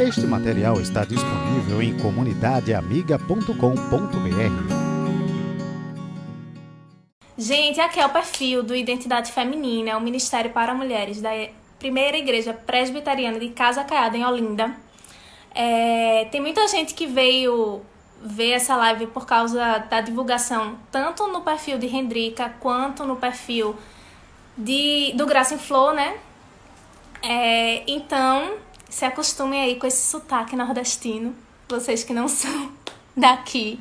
Este material está disponível em comunidadeamiga.com.br. Gente, aqui é o perfil do Identidade Feminina, o Ministério para Mulheres da Primeira Igreja Presbiteriana de Casa Caiada, em Olinda. É, tem muita gente que veio ver essa live por causa da divulgação, tanto no perfil de Hendrika quanto no perfil de, do Graça em Flor, né? É, então, se acostumem aí com esse sotaque nordestino, vocês que não são daqui.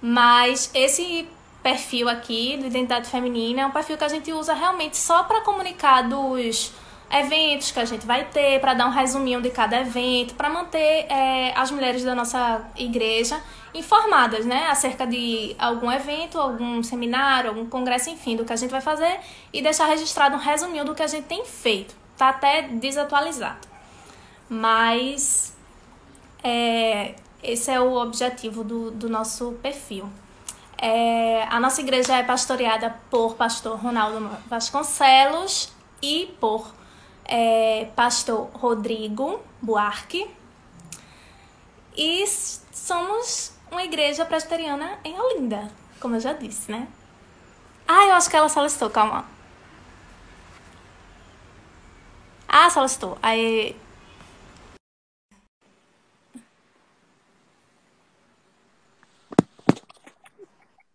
Mas esse perfil aqui do Identidade Feminina é um perfil que a gente usa realmente só para comunicar dos eventos que a gente vai ter, para dar um resuminho de cada evento, para manter é, as mulheres da nossa igreja informadas, né, acerca de algum evento, algum seminário, algum congresso, enfim, do que a gente vai fazer e deixar registrado um resuminho do que a gente tem feito. Tá até desatualizado. Mas é, esse é o objetivo do, do nosso perfil. É, a nossa igreja é pastoreada por pastor Ronaldo Vasconcelos e por é, pastor Rodrigo Buarque. E somos uma igreja presbiteriana em Olinda, como eu já disse, né? Ah, eu acho que ela solicitou, calma. Ah, solicitou. Aí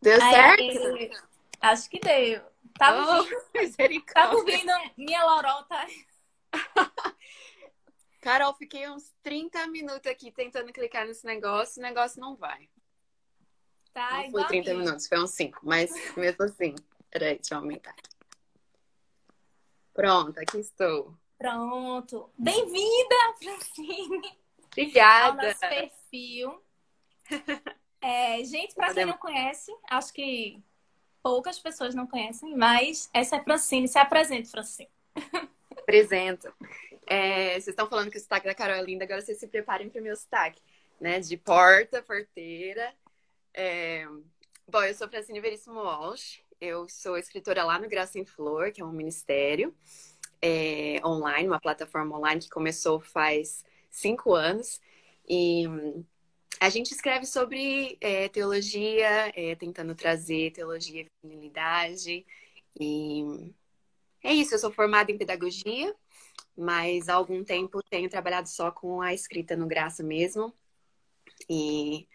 Deu certo? Acho que deu. Tava oh, ouvindo, tava ouvindo minha lorota. Carol, fiquei uns 30 minutos aqui tentando clicar nesse negócio, o negócio não vai. Tá, não foi 30 minutos, foi uns 5, mas mesmo assim. Peraí, deixa eu aumentar. Pronto, aqui estou. Pronto. Bem-vinda, Francine! Obrigada! Ao nosso perfil. É, gente, para quem não conhece, acho que poucas pessoas não conhecem, mas essa é Francine. Se apresente, Francine. Apresento. É, vocês estão falando que o sotaque da Carol é lindo, agora vocês se preparem para o meu sotaque, né? De porta, porteira. É... Bom, eu sou Francine Veríssimo Walsh, eu sou escritora lá no Graça em Flor, que é um ministério é, online, uma plataforma online que começou faz cinco anos. E a gente escreve sobre é, teologia, é, tentando trazer teologia e feminilidade. E é isso, eu sou formada em pedagogia, mas há algum tempo tenho trabalhado só com a escrita no Graça mesmo. E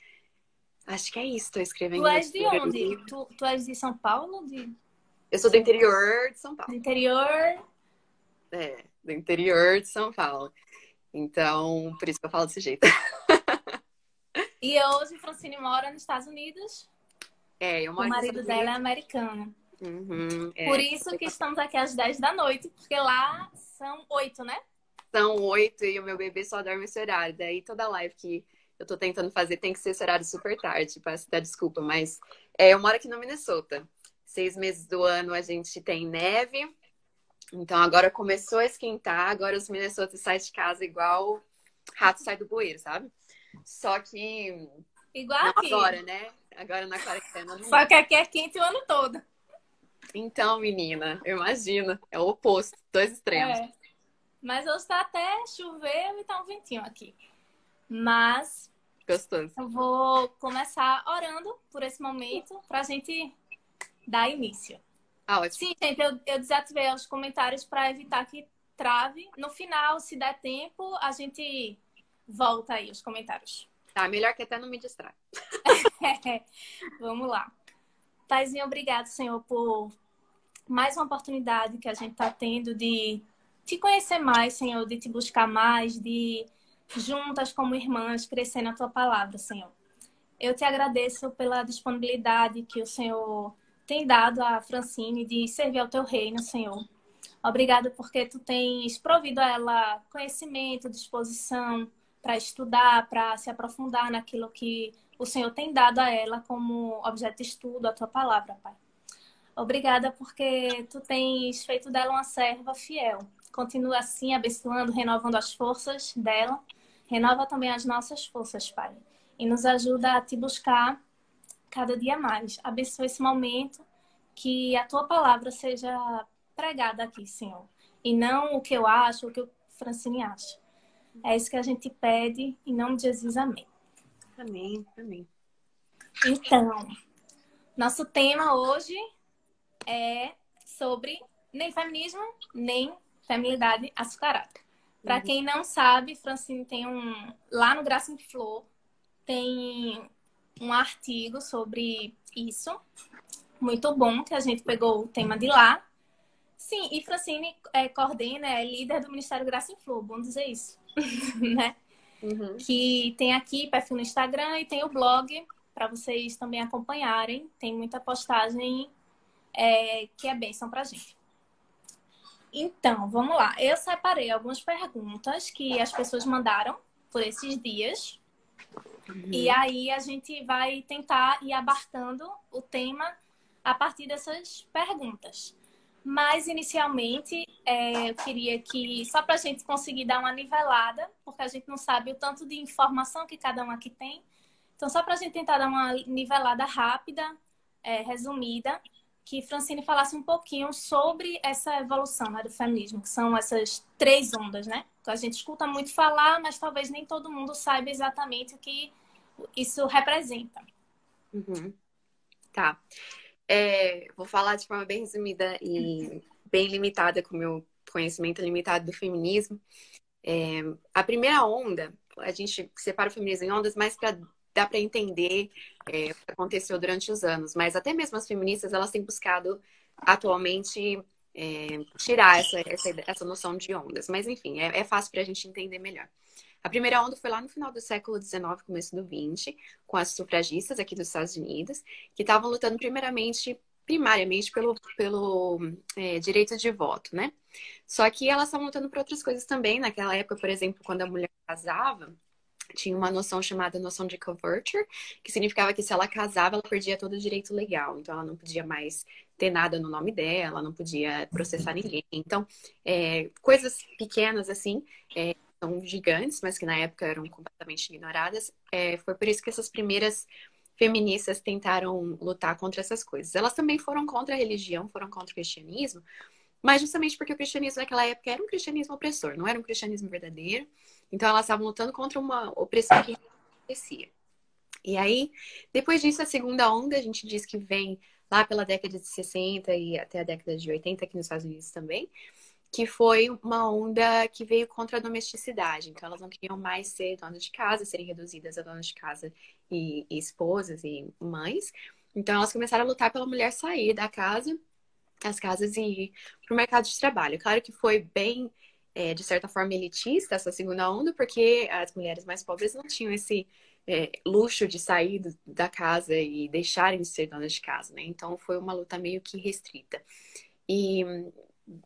acho que é isso, estou escrevendo. Tu és de onde? Tu, tu és de São Paulo? De... Eu sou do interior de São Paulo. Do interior? É, do interior de São Paulo. Então, por isso que eu falo desse jeito. E hoje Francine mora nos Estados Unidos. É, eu moro O marido dela é americano. Uhum, é. Por isso que estamos aqui às 10 da noite, porque lá são 8, né? São 8 e o meu bebê só dorme esse horário. Daí toda live que eu tô tentando fazer tem que ser esse horário super tarde, peço até desculpa, mas é, eu moro aqui no Minnesota. Seis meses do ano a gente tem neve. Então agora começou a esquentar, agora os Minnesota saem de casa igual rato sai do bueiro, sabe? Só que. Igual aqui. Agora, né? Agora na quarentena. Não... Só que aqui é quente o ano todo. Então, menina, eu imagino. É o oposto, dois extremos. É. Mas hoje tá até chover e tá um ventinho aqui. Mas. Gostoso. Eu vou começar orando por esse momento pra gente dar início. Ah, ótimo. Sim, gente, eu, eu desativei os comentários para evitar que trave. No final, se der tempo, a gente volta aí os comentários. Tá, melhor que até não me distrai. Vamos lá. Paizinho, obrigado, Senhor, por mais uma oportunidade que a gente está tendo de te conhecer mais, Senhor, de te buscar mais, de juntas como irmãs crescer na tua palavra, Senhor. Eu te agradeço pela disponibilidade que o Senhor tem dado a Francine de servir ao teu reino, Senhor. Obrigado porque tu tens provido a ela conhecimento, disposição, para estudar, para se aprofundar naquilo que o Senhor tem dado a ela como objeto de estudo, a tua palavra, Pai. Obrigada porque tu tens feito dela uma serva fiel. Continua assim, abençoando, renovando as forças dela. Renova também as nossas forças, Pai. E nos ajuda a te buscar cada dia mais. Abençoa esse momento, que a tua palavra seja pregada aqui, Senhor. E não o que eu acho, o que o Francine acha. É isso que a gente pede, em nome de Jesus, amém. Amém, amém. Então, nosso tema hoje é sobre nem feminismo, nem feminilidade açucarada. Para uhum. quem não sabe, Francine tem um. Lá no Graça em Flor tem um artigo sobre isso. Muito bom, que a gente pegou o tema de lá. Sim, e Francine é, coordena, é líder do Ministério Graça em Flor, bom dizer isso, né? Uhum. Que tem aqui perfil no Instagram e tem o blog para vocês também acompanharem. Tem muita postagem é, que é bênção pra gente. Então, vamos lá. Eu separei algumas perguntas que as pessoas mandaram por esses dias. Uhum. E aí a gente vai tentar ir abarcando o tema a partir dessas perguntas. Mas inicialmente é, eu queria que, só para a gente conseguir dar uma nivelada, porque a gente não sabe o tanto de informação que cada um aqui tem. Então, só para a gente tentar dar uma nivelada rápida, é, resumida, que Francine falasse um pouquinho sobre essa evolução né, do feminismo, que são essas três ondas, né? Que a gente escuta muito falar, mas talvez nem todo mundo saiba exatamente o que isso representa. Uhum. Tá. É, vou falar de forma bem resumida e bem limitada, com o meu conhecimento limitado do feminismo. É, a primeira onda, a gente separa o feminismo em ondas mais para dá para entender é, o que aconteceu durante os anos. Mas até mesmo as feministas, elas têm buscado atualmente é, tirar essa, essa, essa noção de ondas. Mas, enfim, é, é fácil para a gente entender melhor. A primeira onda foi lá no final do século XIX, começo do XX, com as sufragistas aqui dos Estados Unidos, que estavam lutando primeiramente, primariamente, pelo, pelo é, direito de voto, né? Só que elas estavam lutando por outras coisas também. Naquela época, por exemplo, quando a mulher casava, tinha uma noção chamada noção de coverture, que significava que se ela casava, ela perdia todo o direito legal. Então, ela não podia mais ter nada no nome dela, não podia processar ninguém. Então, é, coisas pequenas assim, é, são gigantes, mas que na época eram completamente ignoradas. É, foi por isso que essas primeiras feministas tentaram lutar contra essas coisas. Elas também foram contra a religião, foram contra o cristianismo, mas justamente porque o cristianismo naquela época era um cristianismo opressor, não era um cristianismo verdadeiro. Então elas estavam lutando contra uma opressão que acontecia. E aí, depois disso, a segunda onda, a gente diz que vem lá pela década de 60 e até a década de 80 aqui nos Estados Unidos também, que foi uma onda que veio contra a domesticidade. Então, elas não queriam mais ser donas de casa, serem reduzidas a donas de casa e, e esposas e mães. Então, elas começaram a lutar pela mulher sair da casa, as casas e ir para o mercado de trabalho. Claro que foi bem é, de certa forma, elitista, essa segunda onda, porque as mulheres mais pobres não tinham esse é, luxo de sair do, da casa e deixarem de ser donas de casa, né? Então, foi uma luta meio que restrita. E,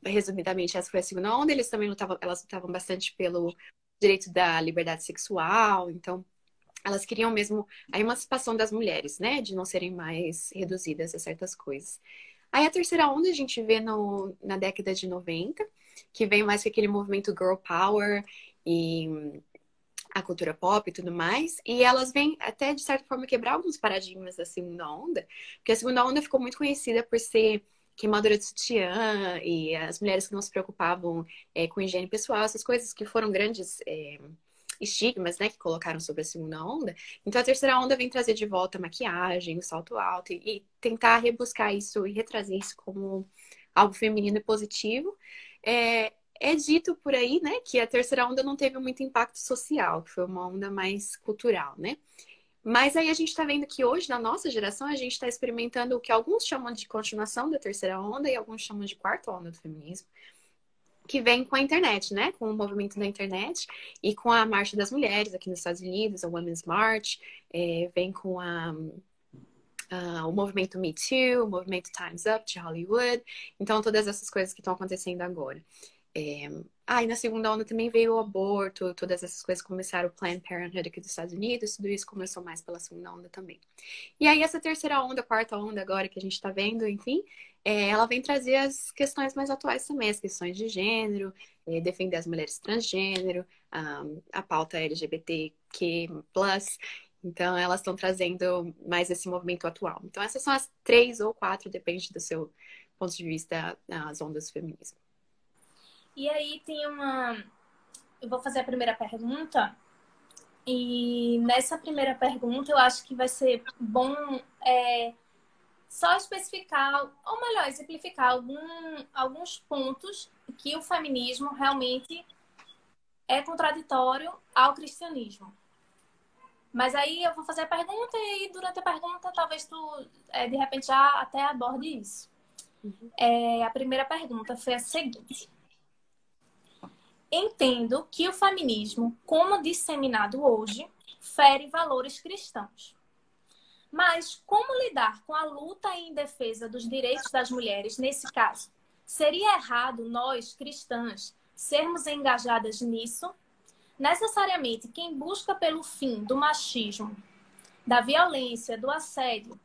resumidamente, essa foi a segunda onda. Eles também lutavam, elas lutavam bastante pelo direito da liberdade sexual, então elas queriam mesmo a emancipação das mulheres, né? De não serem mais reduzidas a certas coisas. Aí a terceira onda a gente vê no, na década de 90, que vem mais com aquele movimento girl power e a cultura pop e tudo mais. E elas vêm até, de certa forma, quebrar alguns paradigmas da segunda onda, porque a segunda onda ficou muito conhecida por ser queimadura de sutiã e as mulheres que não se preocupavam é, com higiene pessoal, essas coisas que foram grandes é, estigmas, né, que colocaram sobre a segunda onda. Então a terceira onda vem trazer de volta a maquiagem, o salto alto e, e tentar rebuscar isso e retrazer isso como algo feminino e positivo. É, é dito por aí, né, que a terceira onda não teve muito impacto social, que foi uma onda mais cultural, né? Mas aí a gente está vendo que hoje, na nossa geração, a gente está experimentando o que alguns chamam de continuação da terceira onda e alguns chamam de quarta onda do feminismo, que vem com a internet, né? Com o movimento da internet e com a Marcha das Mulheres aqui nos Estados Unidos, a Women's March, é, vem com a uh, o movimento Me Too, o movimento Time's Up de Hollywood. Então, todas essas coisas que estão acontecendo agora. É... Ah, e na segunda onda também veio o aborto, todas essas coisas começaram, o Planned Parenthood aqui dos Estados Unidos, tudo isso começou mais pela segunda onda também. E aí, essa terceira onda, quarta onda agora que a gente está vendo, enfim, é, ela vem trazer as questões mais atuais também, as questões de gênero, é, defender as mulheres transgênero, a, a pauta LGBTQ+, então, elas estão trazendo mais esse movimento atual. Então, essas são as três ou quatro, depende do seu ponto de vista, as ondas do feminismo. E aí tem uma, eu vou fazer a primeira pergunta. E nessa primeira pergunta, eu acho que vai ser bom é, só especificar, ou melhor, exemplificar algum, alguns pontos que o feminismo realmente é contraditório ao cristianismo. Mas aí eu vou fazer a pergunta e durante a pergunta talvez tu, é, de repente, já até aborde isso. Uhum. É, a primeira pergunta foi a seguinte. Entendo que o feminismo, como disseminado hoje, fere valores cristãos. Mas como lidar com a luta em defesa dos direitos das mulheres nesse caso? Seria errado nós, cristãs, sermos engajadas nisso? Necessariamente, quem busca pelo fim do machismo, da violência, do assédio,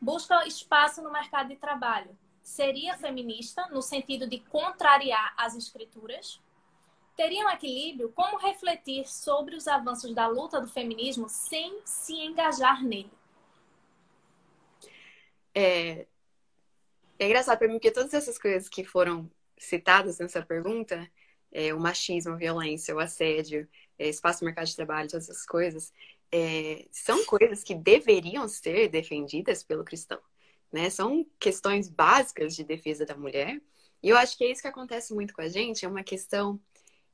busca espaço no mercado de trabalho, seria feminista no sentido de contrariar as escrituras? Teria um equilíbrio? Como refletir sobre os avanços da luta do feminismo sem se engajar nele? É, é engraçado para mim porque todas essas coisas que foram citadas nessa pergunta, é, o machismo, a violência, o assédio, é, espaço no mercado de trabalho, todas essas coisas, é, são coisas que deveriam ser defendidas pelo cristão. Né? São questões básicas de defesa da mulher. E eu acho que é isso que acontece muito com a gente, é uma questão,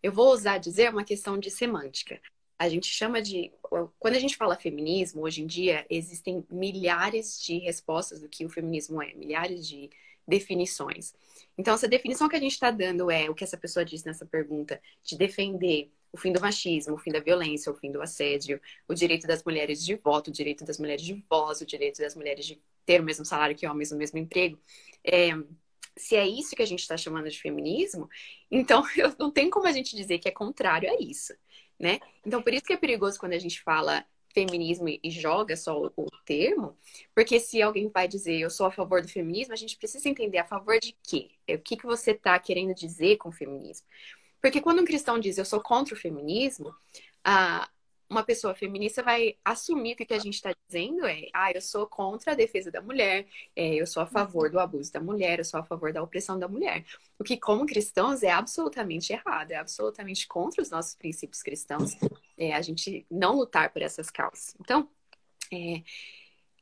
eu vou usar dizer, uma questão de semântica a gente chama de. Quando a gente fala feminismo, hoje em dia, existem milhares de respostas do que o feminismo é, milhares de definições. Então, essa definição que a gente está dando é o que essa pessoa disse nessa pergunta, de defender o fim do machismo, o fim da violência, o fim do assédio, o direito das mulheres de voto, o direito das mulheres de voz, o direito das mulheres de ter o mesmo salário que homens no mesmo emprego. É, se é isso que a gente está chamando de feminismo, então não tem como a gente dizer que é contrário a isso né? Então, por isso que é perigoso quando a gente fala feminismo e joga só o termo, porque se alguém vai dizer eu sou a favor do feminismo, a gente precisa entender a favor de quê? O que, que você está querendo dizer com o feminismo? Porque quando um cristão diz eu sou contra o feminismo, a, uma pessoa feminista vai assumir que o que a gente está dizendo é: ah, eu sou contra a defesa da mulher, é, eu sou a favor do abuso da mulher, eu sou a favor da opressão da mulher. O que, como cristãos, é absolutamente errado, é absolutamente contra os nossos princípios cristãos é, a gente não lutar por essas causas. Então, é,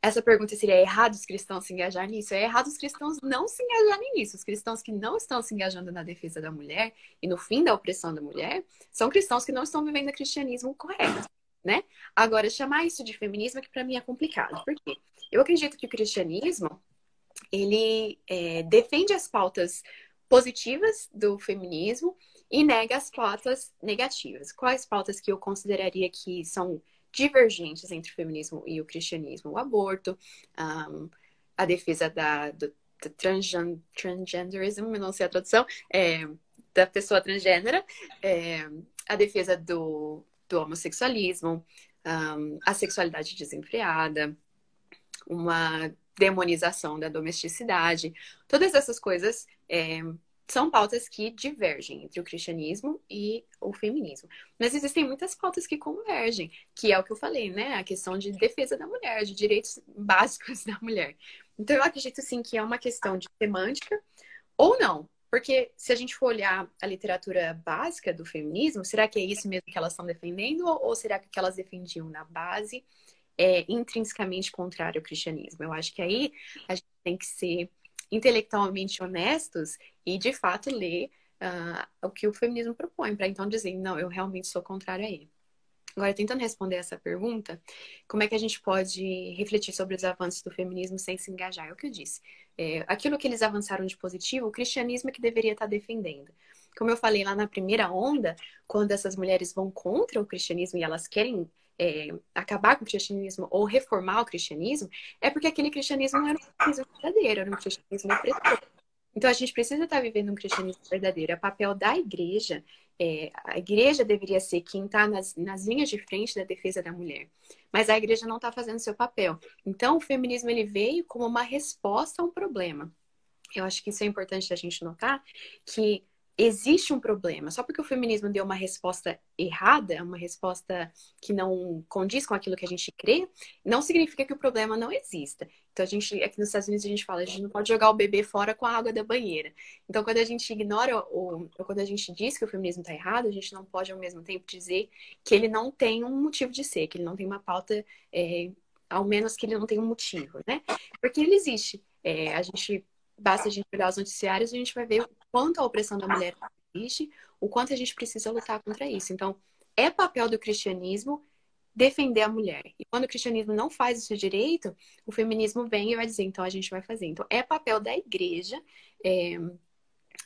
essa pergunta seria: é errado os cristãos se engajar nisso? É errado os cristãos não se engajarem nisso. Os cristãos que não estão se engajando na defesa da mulher e no fim da opressão da mulher são cristãos que não estão vivendo o cristianismo correto, né? Agora, chamar isso de feminismo é que para mim é complicado. Por quê? Eu acredito que o cristianismo ele é, defende as pautas positivas do feminismo e nega as pautas negativas. Quais pautas que eu consideraria que são divergentes entre o feminismo e o cristianismo. O aborto, um, a defesa da, do, do transgen, não sei a tradução, é, da pessoa transgênera, é, a defesa do, do homossexualismo, um, a sexualidade desenfreada, uma demonização da domesticidade. Todas essas coisas é, são pautas que divergem entre o cristianismo e o feminismo. Mas existem muitas pautas que convergem, que é o que eu falei, né? A questão de defesa da mulher, de direitos básicos da mulher. Então eu acredito sim que é uma questão de semântica ou não. Porque se a gente for olhar a literatura básica do feminismo, será que é isso mesmo que elas estão defendendo? Ou será que o que elas defendiam na base é intrinsecamente contrário ao cristianismo? Eu acho que aí a gente tem que ser intelectualmente honestos e, de fato, ler uh, o que o feminismo propõe, para então dizer, não, eu realmente sou contrário a ele. Agora, tentando responder essa pergunta, como é que a gente pode refletir sobre os avanços do feminismo sem se engajar? É o que eu disse. É, aquilo que eles avançaram de positivo, o cristianismo é que deveria estar defendendo. Como eu falei lá na primeira onda, quando essas mulheres vão contra o cristianismo e elas querem é, acabar com o cristianismo ou reformar o cristianismo, é porque aquele cristianismo não era um cristianismo verdadeiro, era um cristianismo opressor. Então a gente precisa estar vivendo um cristianismo verdadeiro. É papel da igreja, é, a igreja deveria ser quem está nas, nas linhas de frente da defesa da mulher. Mas a igreja não está fazendo seu papel. Então o feminismo ele veio como uma resposta a um problema. Eu acho que isso é importante a gente notar que existe um problema. Só porque o feminismo deu uma resposta errada, uma resposta que não condiz com aquilo que a gente crê, não significa que o problema não exista. Então, a gente, aqui nos Estados Unidos, a gente fala, a gente não pode jogar o bebê fora com a água da banheira. Então, quando a gente ignora, ou, ou quando a gente diz que o feminismo está errado, a gente não pode, ao mesmo tempo, dizer que ele não tem um motivo de ser, que ele não tem uma pauta, é, ao menos que ele não tem um motivo, né? Porque ele existe. É, a gente basta a gente olhar os noticiários e a gente vai ver o quanto a opressão da mulher existe, o quanto a gente precisa lutar contra isso. Então, é papel do cristianismo defender a mulher. E quando o cristianismo não faz isso direito, o feminismo vem e vai dizer, então a gente vai fazer. Então, é papel da igreja é,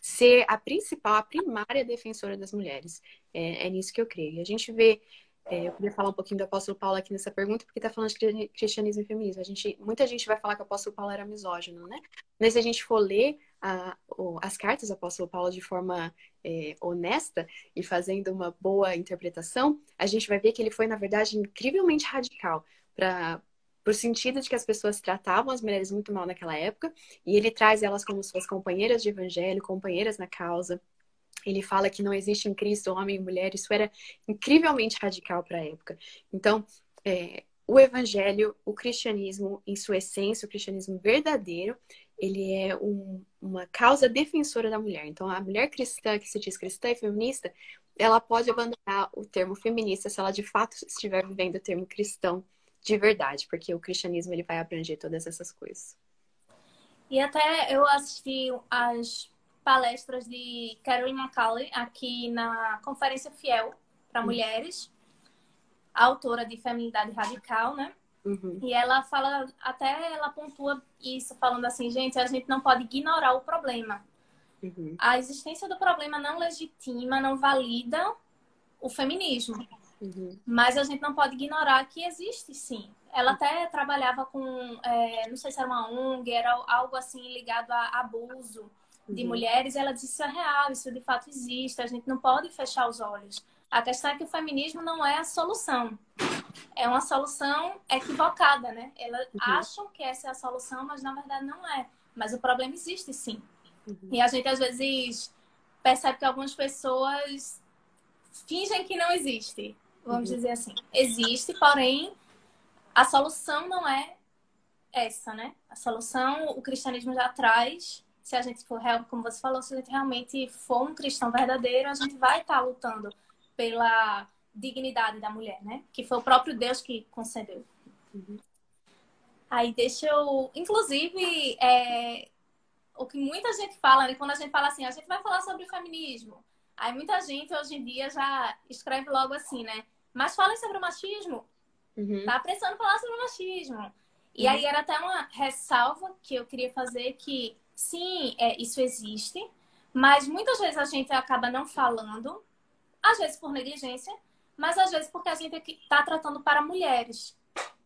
ser a principal, a primária defensora das mulheres. É, é nisso que eu creio. E a gente vê é, eu queria falar um pouquinho do apóstolo Paulo aqui nessa pergunta, porque está falando de cristianismo e feminismo. A gente, muita gente vai falar que o apóstolo Paulo era misógino, né? Mas se a gente for ler a, o, as cartas do apóstolo Paulo de forma é, honesta e fazendo uma boa interpretação, a gente vai ver que ele foi, na verdade, incrivelmente radical para por sentido de que as pessoas tratavam as mulheres muito mal naquela época, e ele traz elas como suas companheiras de evangelho, companheiras na causa, ele fala que não existe em Cristo homem e mulher, isso era incrivelmente radical para a época. Então, é, o evangelho, o cristianismo, em sua essência, o cristianismo verdadeiro, ele é um, uma causa defensora da mulher. Então, a mulher cristã, que se diz cristã e feminista, ela pode abandonar o termo feminista se ela de fato estiver vivendo o termo cristão de verdade, porque o cristianismo ele vai abranger todas essas coisas. E até eu assisti as palestras de Carolyn McCauley aqui na Conferência Fiel para uhum. Mulheres, autora de Feminidade Radical, né? Uhum. E ela fala, até ela pontua isso, falando assim, gente, a gente não pode ignorar o problema. Uhum. A existência do problema não legitima, não valida o feminismo. Uhum. Mas a gente não pode ignorar que existe sim. Ela até trabalhava com, é, não sei se era uma ONG, era algo assim ligado a abuso de uhum. mulheres, ela disse isso é real, isso de fato existe, a gente não pode fechar os olhos. A questão é que o feminismo não é a solução. É uma solução equivocada, né? Elas uhum. acham que essa é a solução, mas na verdade não é. Mas o problema existe sim. Uhum. E a gente às vezes percebe que algumas pessoas fingem que não existe. Vamos uhum. dizer assim. Existe, porém a solução não é essa, né? A solução o cristianismo já traz se a gente for, como você falou, se a gente realmente for um cristão verdadeiro, a gente vai estar lutando pela dignidade da mulher, né? Que foi o próprio Deus que concedeu. Uhum. Aí deixa eu. Inclusive, é... o que muita gente fala, né? Quando a gente fala assim, a gente vai falar sobre feminismo. Aí muita gente hoje em dia já escreve logo assim, né? Mas falem sobre o machismo. Uhum. Tá precisando falar sobre o machismo. E uhum. aí era até uma ressalva que eu queria fazer que sim, é, isso existe, mas muitas vezes a gente acaba não falando, às vezes por negligência, mas às vezes porque a gente está tratando para mulheres.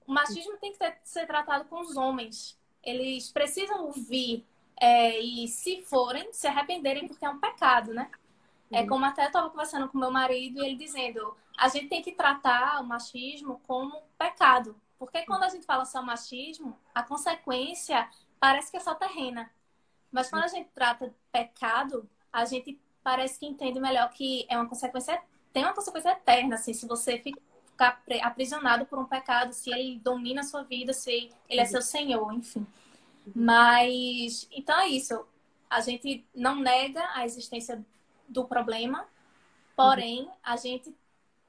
O machismo tem que ter, ser tratado com os homens. Eles precisam ouvir é, e, se forem, se arrependerem porque é um pecado, né? É uhum. como até estava conversando com meu marido e ele dizendo: a gente tem que tratar o machismo como pecado. Porque quando a gente fala só machismo, a consequência parece que é só terrena. Mas quando a gente trata pecado, a gente parece que entende melhor que é uma consequência, tem uma consequência eterna, assim, se você ficar aprisionado por um pecado, se ele domina a sua vida, se ele é seu senhor, enfim. Mas, então é isso. A gente não nega a existência do problema, porém, a gente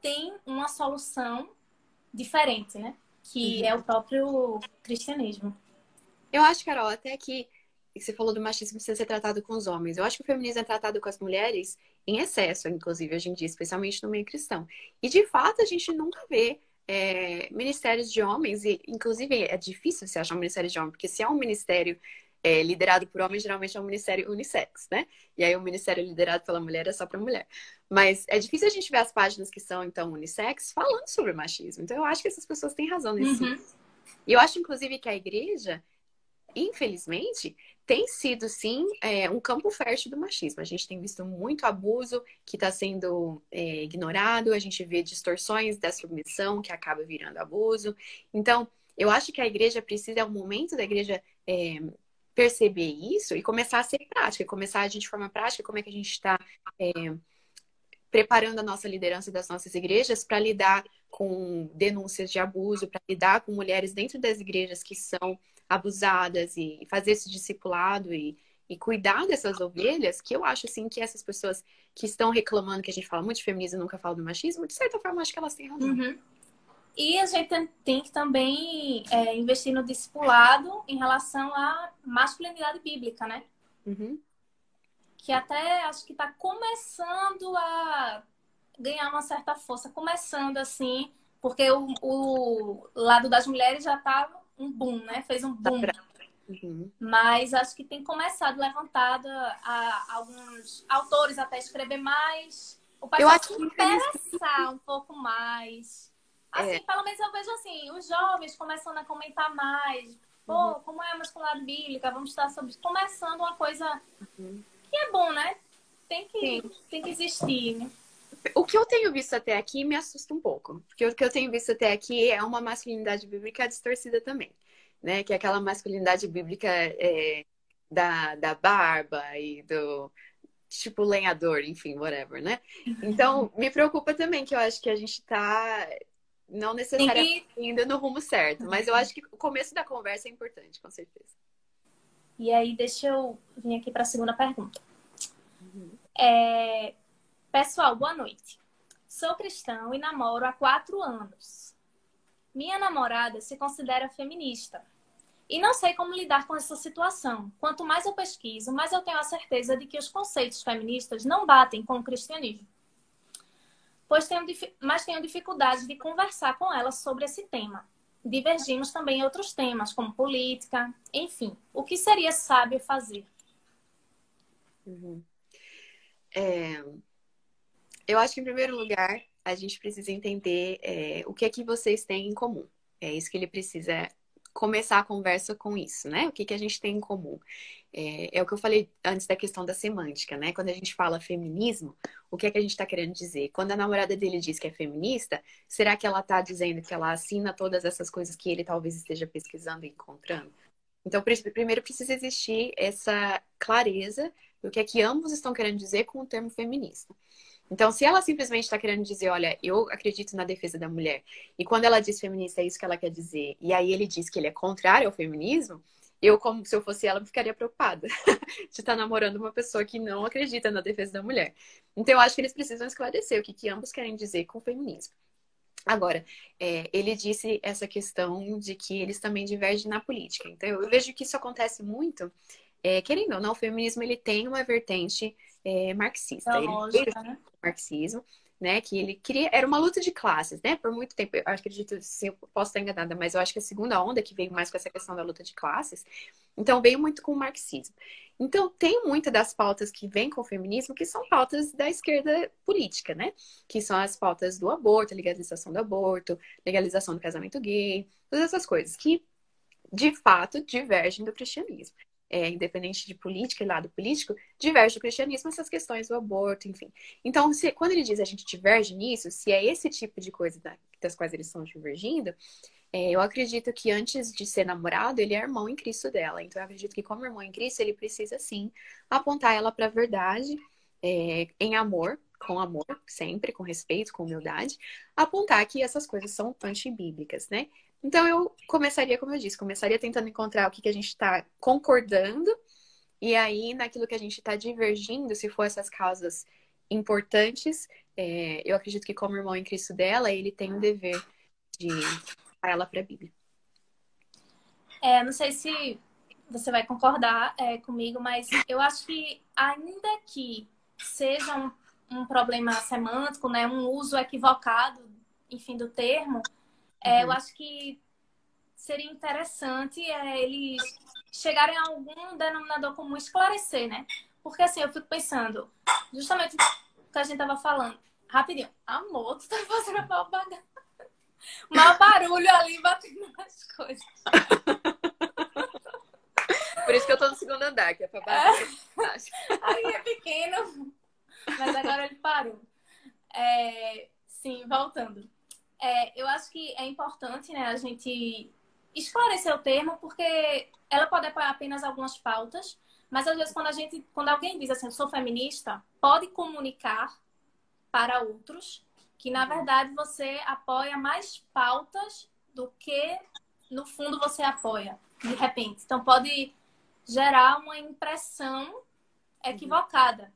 tem uma solução diferente, né? Que é o próprio cristianismo. Eu acho, Carol, até que você falou do machismo precisa ser tratado com os homens. Eu acho que o feminismo é tratado com as mulheres em excesso, inclusive, hoje em dia, especialmente no meio cristão. E, de fato, a gente nunca vê é, ministérios de homens, e, inclusive, é difícil você achar um ministério de homem, porque se é um ministério é, liderado por homens, geralmente é um ministério unissex, né? E aí o ministério liderado pela mulher é só para mulher. Mas é difícil a gente ver as páginas que são, então, unissex falando sobre machismo. Então, eu acho que essas pessoas têm razão nisso. Uhum. E eu acho, inclusive, que a igreja, infelizmente, tem sido, sim, é, um campo fértil do machismo. A gente tem visto muito abuso que está sendo é, ignorado, a gente vê distorções da submissão que acaba virando abuso. Então, eu acho que a igreja precisa, é o momento da igreja é, perceber isso e começar a ser prática, começar a agir de forma prática, como é que a gente está é, preparando a nossa liderança das nossas igrejas para lidar com denúncias de abuso, para lidar com mulheres dentro das igrejas que são abusadas e fazer esse discipulado e, e cuidar dessas ovelhas, que eu acho assim que essas pessoas que estão reclamando que a gente fala muito de feminismo e nunca fala do machismo, de certa forma acho que elas têm razão. Uhum. E a gente tem que também é, investir no discipulado em relação à masculinidade bíblica, né? Uhum. Que até acho que está começando a ganhar uma certa força, começando assim, porque o, o lado das mulheres já estava um boom, né? Fez um boom. Uhum. Mas acho que tem começado levantado a, alguns autores até escrever mais. O pessoal eu acho se interessar um pouco mais. Assim, é. pelo menos eu vejo assim, os jovens começando a comentar mais. Pô, uhum. como é a masculinidade bíblica? Vamos estar sobre Começando uma coisa uhum. que é bom, né? Tem que, tem que existir, né? O que eu tenho visto até aqui me assusta um pouco. Porque o que eu tenho visto até aqui é uma masculinidade bíblica distorcida também. Né? Que é aquela masculinidade bíblica é, da, da barba e do tipo lenhador, enfim, whatever, né? Então, me preocupa também que eu acho que a gente tá não necessariamente indo no rumo certo, mas eu acho que o começo da conversa é importante, com certeza. E aí, deixa eu vir aqui para a segunda pergunta. Uhum. É... Pessoal, boa noite. Sou cristão e namoro há quatro anos. Minha namorada se considera feminista. E não sei como lidar com essa situação. Quanto mais eu pesquiso, mais eu tenho a certeza de que os conceitos feministas não batem com o cristianismo pois tenho, mas tenho dificuldade de conversar com ela sobre esse tema. Divergimos também em outros temas, como política, enfim. O que seria sábio fazer? Uhum. É... Eu acho que, em primeiro lugar, a gente precisa entender é, o que é que vocês têm em comum. É isso que ele precisa começar a conversa com isso, né? O que, que a gente tem em comum? É, é, o que eu falei antes da questão da semântica, né? Quando a gente fala feminismo, o que é que a gente está querendo dizer? Quando a namorada dele diz que é feminista, será que ela está dizendo que ela assina todas essas coisas que ele talvez esteja pesquisando e encontrando? Então, primeiro precisa existir essa clareza do que é que ambos estão querendo dizer com o termo feminista. Então, se ela simplesmente está querendo dizer, olha, eu acredito na defesa da mulher, e quando ela diz feminista é isso que ela quer dizer, e aí ele diz que ele é contrário ao feminismo, eu, como se eu fosse ela, ficaria preocupada de estar tá namorando uma pessoa que não acredita na defesa da mulher. Então, eu acho que eles precisam esclarecer o que, que ambos querem dizer com o feminismo. Agora, é, ele disse essa questão de que eles também divergem na política. Então, eu vejo que isso acontece muito. É, querendo ou não, o feminismo ele tem uma vertente é, marxista. ele lógica, né? marxismo, né? Que ele queria. Era uma luta de classes, né? Por muito tempo. Eu acredito, se eu posso estar enganada, mas eu acho que a segunda onda que veio mais com essa questão da luta de classes, então veio muito com o marxismo. Então, tem muitas das pautas que vêm com o feminismo que são pautas da esquerda política, né? Que são as pautas do aborto, legalização do aborto, legalização do casamento gay, todas essas coisas que, de fato, divergem do cristianismo é, independente de política e lado político, diverge do cristianismo essas questões do aborto, enfim. Então, se, quando ele diz a gente diverge nisso, se é esse tipo de coisa da, das quais eles estão divergindo, é, eu acredito que antes de ser namorado, ele é irmão em Cristo dela. Então, eu acredito que, como irmão em Cristo, ele precisa sim apontar ela para a verdade, é, em amor, com amor, sempre, com respeito, com humildade, apontar que essas coisas são antibíblicas, né? Então eu começaria, como eu disse, começaria tentando encontrar o que, que a gente está concordando, e aí naquilo que a gente está divergindo, se for essas causas importantes, é, eu acredito que como irmão em Cristo dela, ele tem o dever de levar ela para a Bíblia. É, não sei se você vai concordar é, comigo, mas eu acho que ainda que seja um, um problema semântico, né, um uso equivocado, enfim, do termo, é, uhum. Eu acho que seria interessante é, eles chegarem a algum denominador comum esclarecer, né? Porque assim, eu fico pensando, justamente o que a gente tava falando. Rapidinho, amor, tu tá fazendo mal bagulho. Mal barulho ali batendo nas coisas. Por isso que eu tô no segundo andar, que é pra baixo. É. Aí é pequeno, mas agora ele parou. É, sim, voltando. É, eu acho que é importante, né, a gente esclarecer o termo, porque ela pode apoiar apenas algumas pautas, mas às vezes quando a gente, quando alguém diz assim, eu sou feminista, pode comunicar para outros que na verdade você apoia mais pautas do que no fundo você apoia, de repente. Então pode gerar uma impressão equivocada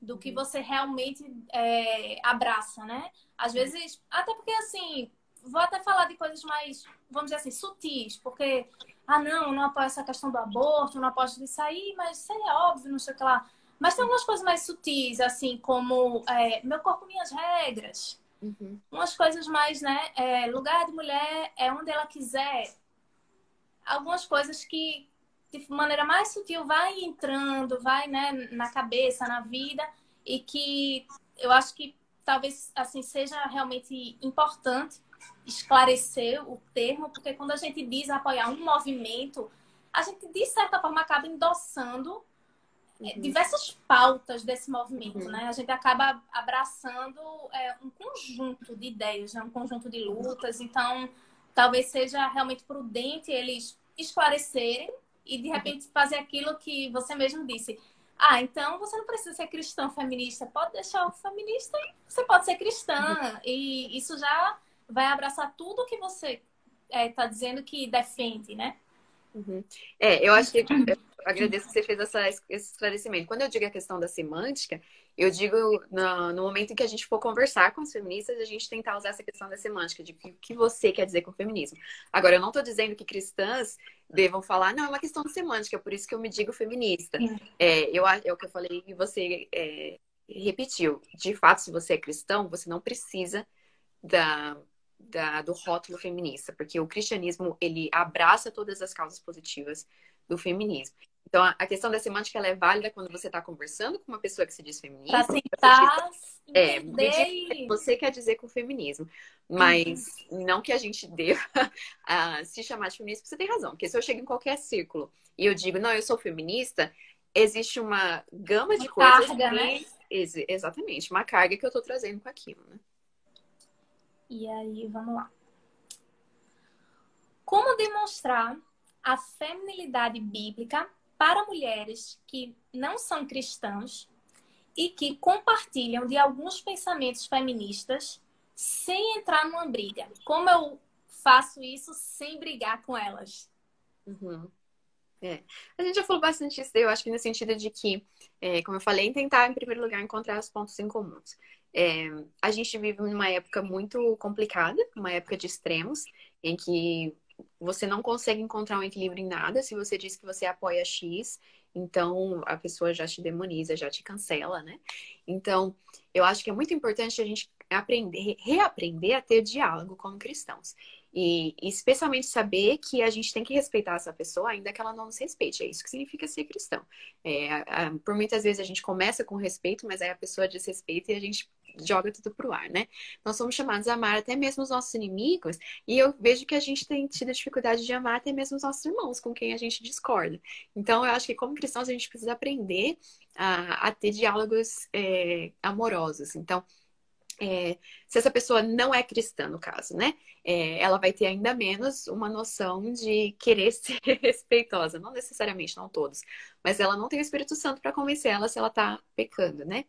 do que você realmente é, abraça, né? Às vezes, até porque assim, vou até falar de coisas mais, vamos dizer assim, sutis, porque, ah, não, não apoio essa questão do aborto, não apoio isso aí, mas isso é óbvio, não sei o que lá. Mas tem algumas coisas mais sutis, assim, como é, meu corpo, minhas regras. Uhum. Umas coisas mais, né? É, lugar de mulher é onde ela quiser. Algumas coisas que, de maneira mais sutil, vai entrando, vai, né, na cabeça, na vida, e que eu acho que talvez, assim, seja realmente importante esclarecer o termo, porque quando a gente diz apoiar um movimento, a gente, de certa forma, acaba endossando é, uhum. diversas pautas desse movimento, uhum. né? A gente acaba abraçando é, um conjunto de ideias, né? um conjunto de lutas. Então, talvez seja realmente prudente eles esclarecerem e, de repente, fazer aquilo que você mesmo disse. Ah, então você não precisa ser cristão feminista, pode deixar o feminista e você pode ser cristã. E isso já vai abraçar tudo que você está é, tá dizendo que defende, né? Uhum. É, eu acho que eu agradeço que você fez essa, esse esclarecimento. Quando eu digo a questão da semântica, eu digo no, no, momento em que a gente for conversar com as feministas, a gente tentar usar essa questão da semântica, de o que, você quer dizer com feminismo. Agora, eu não estou dizendo que cristãs devam falar, não, é uma questão de semântica, é por isso que eu me digo feminista. É, eu, é o que eu falei e você é, repetiu. De fato, se você é cristão, você não precisa da, da, do rótulo feminista, porque o cristianismo ele abraça todas as causas positivas do feminismo. Então, a questão da semântica ela é válida quando você está conversando com uma pessoa que se diz feminista. Para tentar é, entender... você quer dizer com o feminismo. Mas uhum. não que a gente deva uh, se chamar de feminista, você tem razão. Porque se eu chego em qualquer círculo e eu digo, não, eu sou feminista, existe uma gama uma de coisas. Carga, né? Exatamente, uma carga que eu estou trazendo com aquilo, né? E aí, vamos lá. Como demonstrar a feminilidade bíblica para mulheres que não são cristãs e que compartilham de alguns pensamentos feministas sem entrar numa briga? Como eu faço isso sem brigar com elas? Uhum. É. A gente já falou bastante isso, eu acho que no sentido de que, é, como eu falei, tentar, em primeiro lugar, encontrar os pontos em comuns. É, a gente vive numa época muito complicada, uma época de extremos, em que você não consegue encontrar um equilíbrio em nada. Se você diz que você apoia X, então a pessoa já te demoniza, já te cancela, né? Então, eu acho que é muito importante a gente aprender, reaprender a ter diálogo como cristãos. E, especialmente saber que a gente tem que respeitar essa pessoa, ainda que ela não nos respeite. É isso que significa ser cristão. É, a, por muitas vezes a gente começa com respeito, mas aí a pessoa desrespeita e a gente joga tudo pro ar, né? Nós somos chamados a amar até mesmo os nossos inimigos, e eu vejo que a gente tem tido dificuldade de amar até mesmo os nossos irmãos, com quem a gente discorda. Então, eu acho que como cristãos a gente precisa aprender a, a ter diálogos é, amorosos. Então, é, se essa pessoa não é cristã, no caso, né? É, ela vai ter ainda menos uma noção de querer ser respeitosa. Não necessariamente, não todos. Mas ela não tem o Espírito Santo para convencer ela se ela tá pecando, né?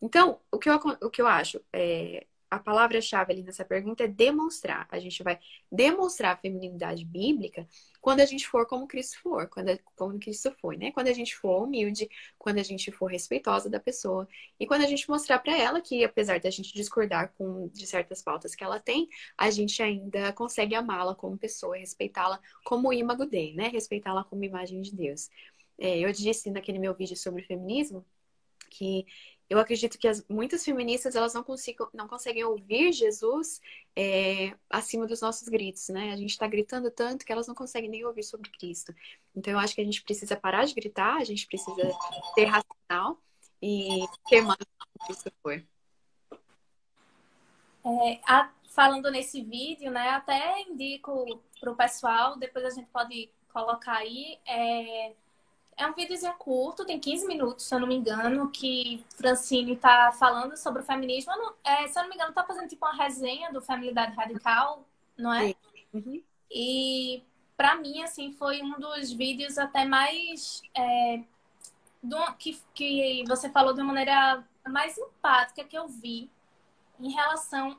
Então, o que eu, o que eu acho, é, a palavra-chave ali nessa pergunta é demonstrar. A gente vai demonstrar a feminilidade bíblica quando a gente for como Cristo for, quando, como Cristo foi, né? Quando a gente for humilde, quando a gente for respeitosa da pessoa e quando a gente mostrar para ela que, apesar de a gente discordar com de certas pautas que ela tem, a gente ainda consegue amá-la como pessoa, respeitá-la como imago Dei, né? Respeitá-la como imagem de Deus. É, eu disse naquele meu vídeo sobre feminismo que eu acredito que as, muitas feministas elas não, consigam, não conseguem ouvir Jesus é, acima dos nossos gritos, né? A gente está gritando tanto que elas não conseguem nem ouvir sobre Cristo. Então eu acho que a gente precisa parar de gritar, a gente precisa ser racional e ter mais Cristo foi. É, a, falando nesse vídeo, né? Até indico para o pessoal, depois a gente pode colocar aí. É, é um videozinho curto, tem 15 minutos, se eu não me engano, que Francine está falando sobre o feminismo. Não, é, se eu não me engano, está fazendo tipo uma resenha do Feminilidade Radical, não é? Uhum. E para mim, assim, foi um dos vídeos até mais. É, do, que, que você falou de uma maneira mais empática que eu vi em relação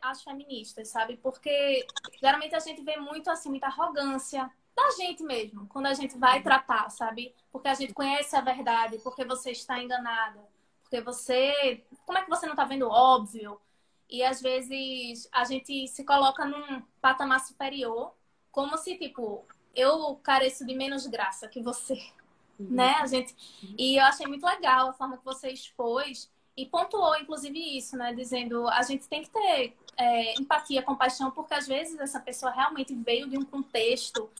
às feministas, sabe? Porque geralmente a gente vê muito assim, muita arrogância da gente mesmo, quando a gente vai tratar, sabe? Porque a gente conhece a verdade, porque você está enganada, porque você. Como é que você não está vendo óbvio? E às vezes a gente se coloca num patamar superior, como se, tipo, eu careço de menos graça que você. Uhum. Né? A gente... E eu achei muito legal a forma que você expôs e pontuou, inclusive, isso, né? Dizendo a gente tem que ter é, empatia, compaixão, porque às vezes essa pessoa realmente veio de um contexto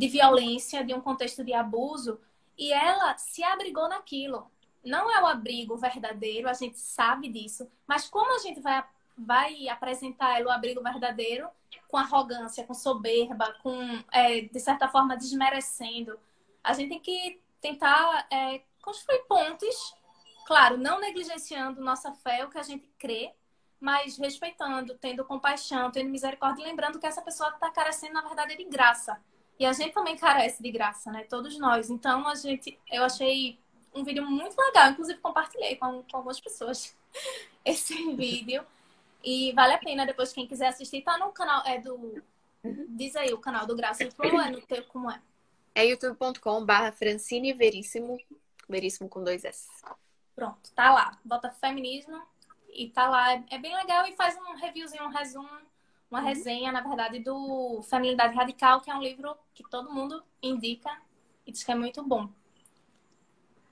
de violência, de um contexto de abuso, e ela se abrigou naquilo. Não é o abrigo verdadeiro, a gente sabe disso, mas como a gente vai, vai apresentar o abrigo verdadeiro com arrogância, com soberba, com, é, de certa forma, desmerecendo, a gente tem que tentar é, construir pontes, claro, não negligenciando nossa fé, o que a gente crê, mas respeitando, tendo compaixão, tendo misericórdia, lembrando que essa pessoa está carecendo, na verdade, de graça. E a gente também carece de graça, né? Todos nós. Então, a gente, eu achei um vídeo muito legal. Inclusive, compartilhei com, com algumas pessoas esse vídeo. E vale a pena depois, quem quiser assistir, tá no canal, é do. Diz aí o canal do Graça Flow, é no teu, como é? É youtube.com barra Francine Veríssimo, Veríssimo com dois S. Pronto, tá lá. Bota feminismo e tá lá. É bem legal e faz um reviewzinho, um resumo, uma uhum. resenha, na verdade, do Feminilidade Radical, que é um livro que todo mundo indica e diz que é muito bom.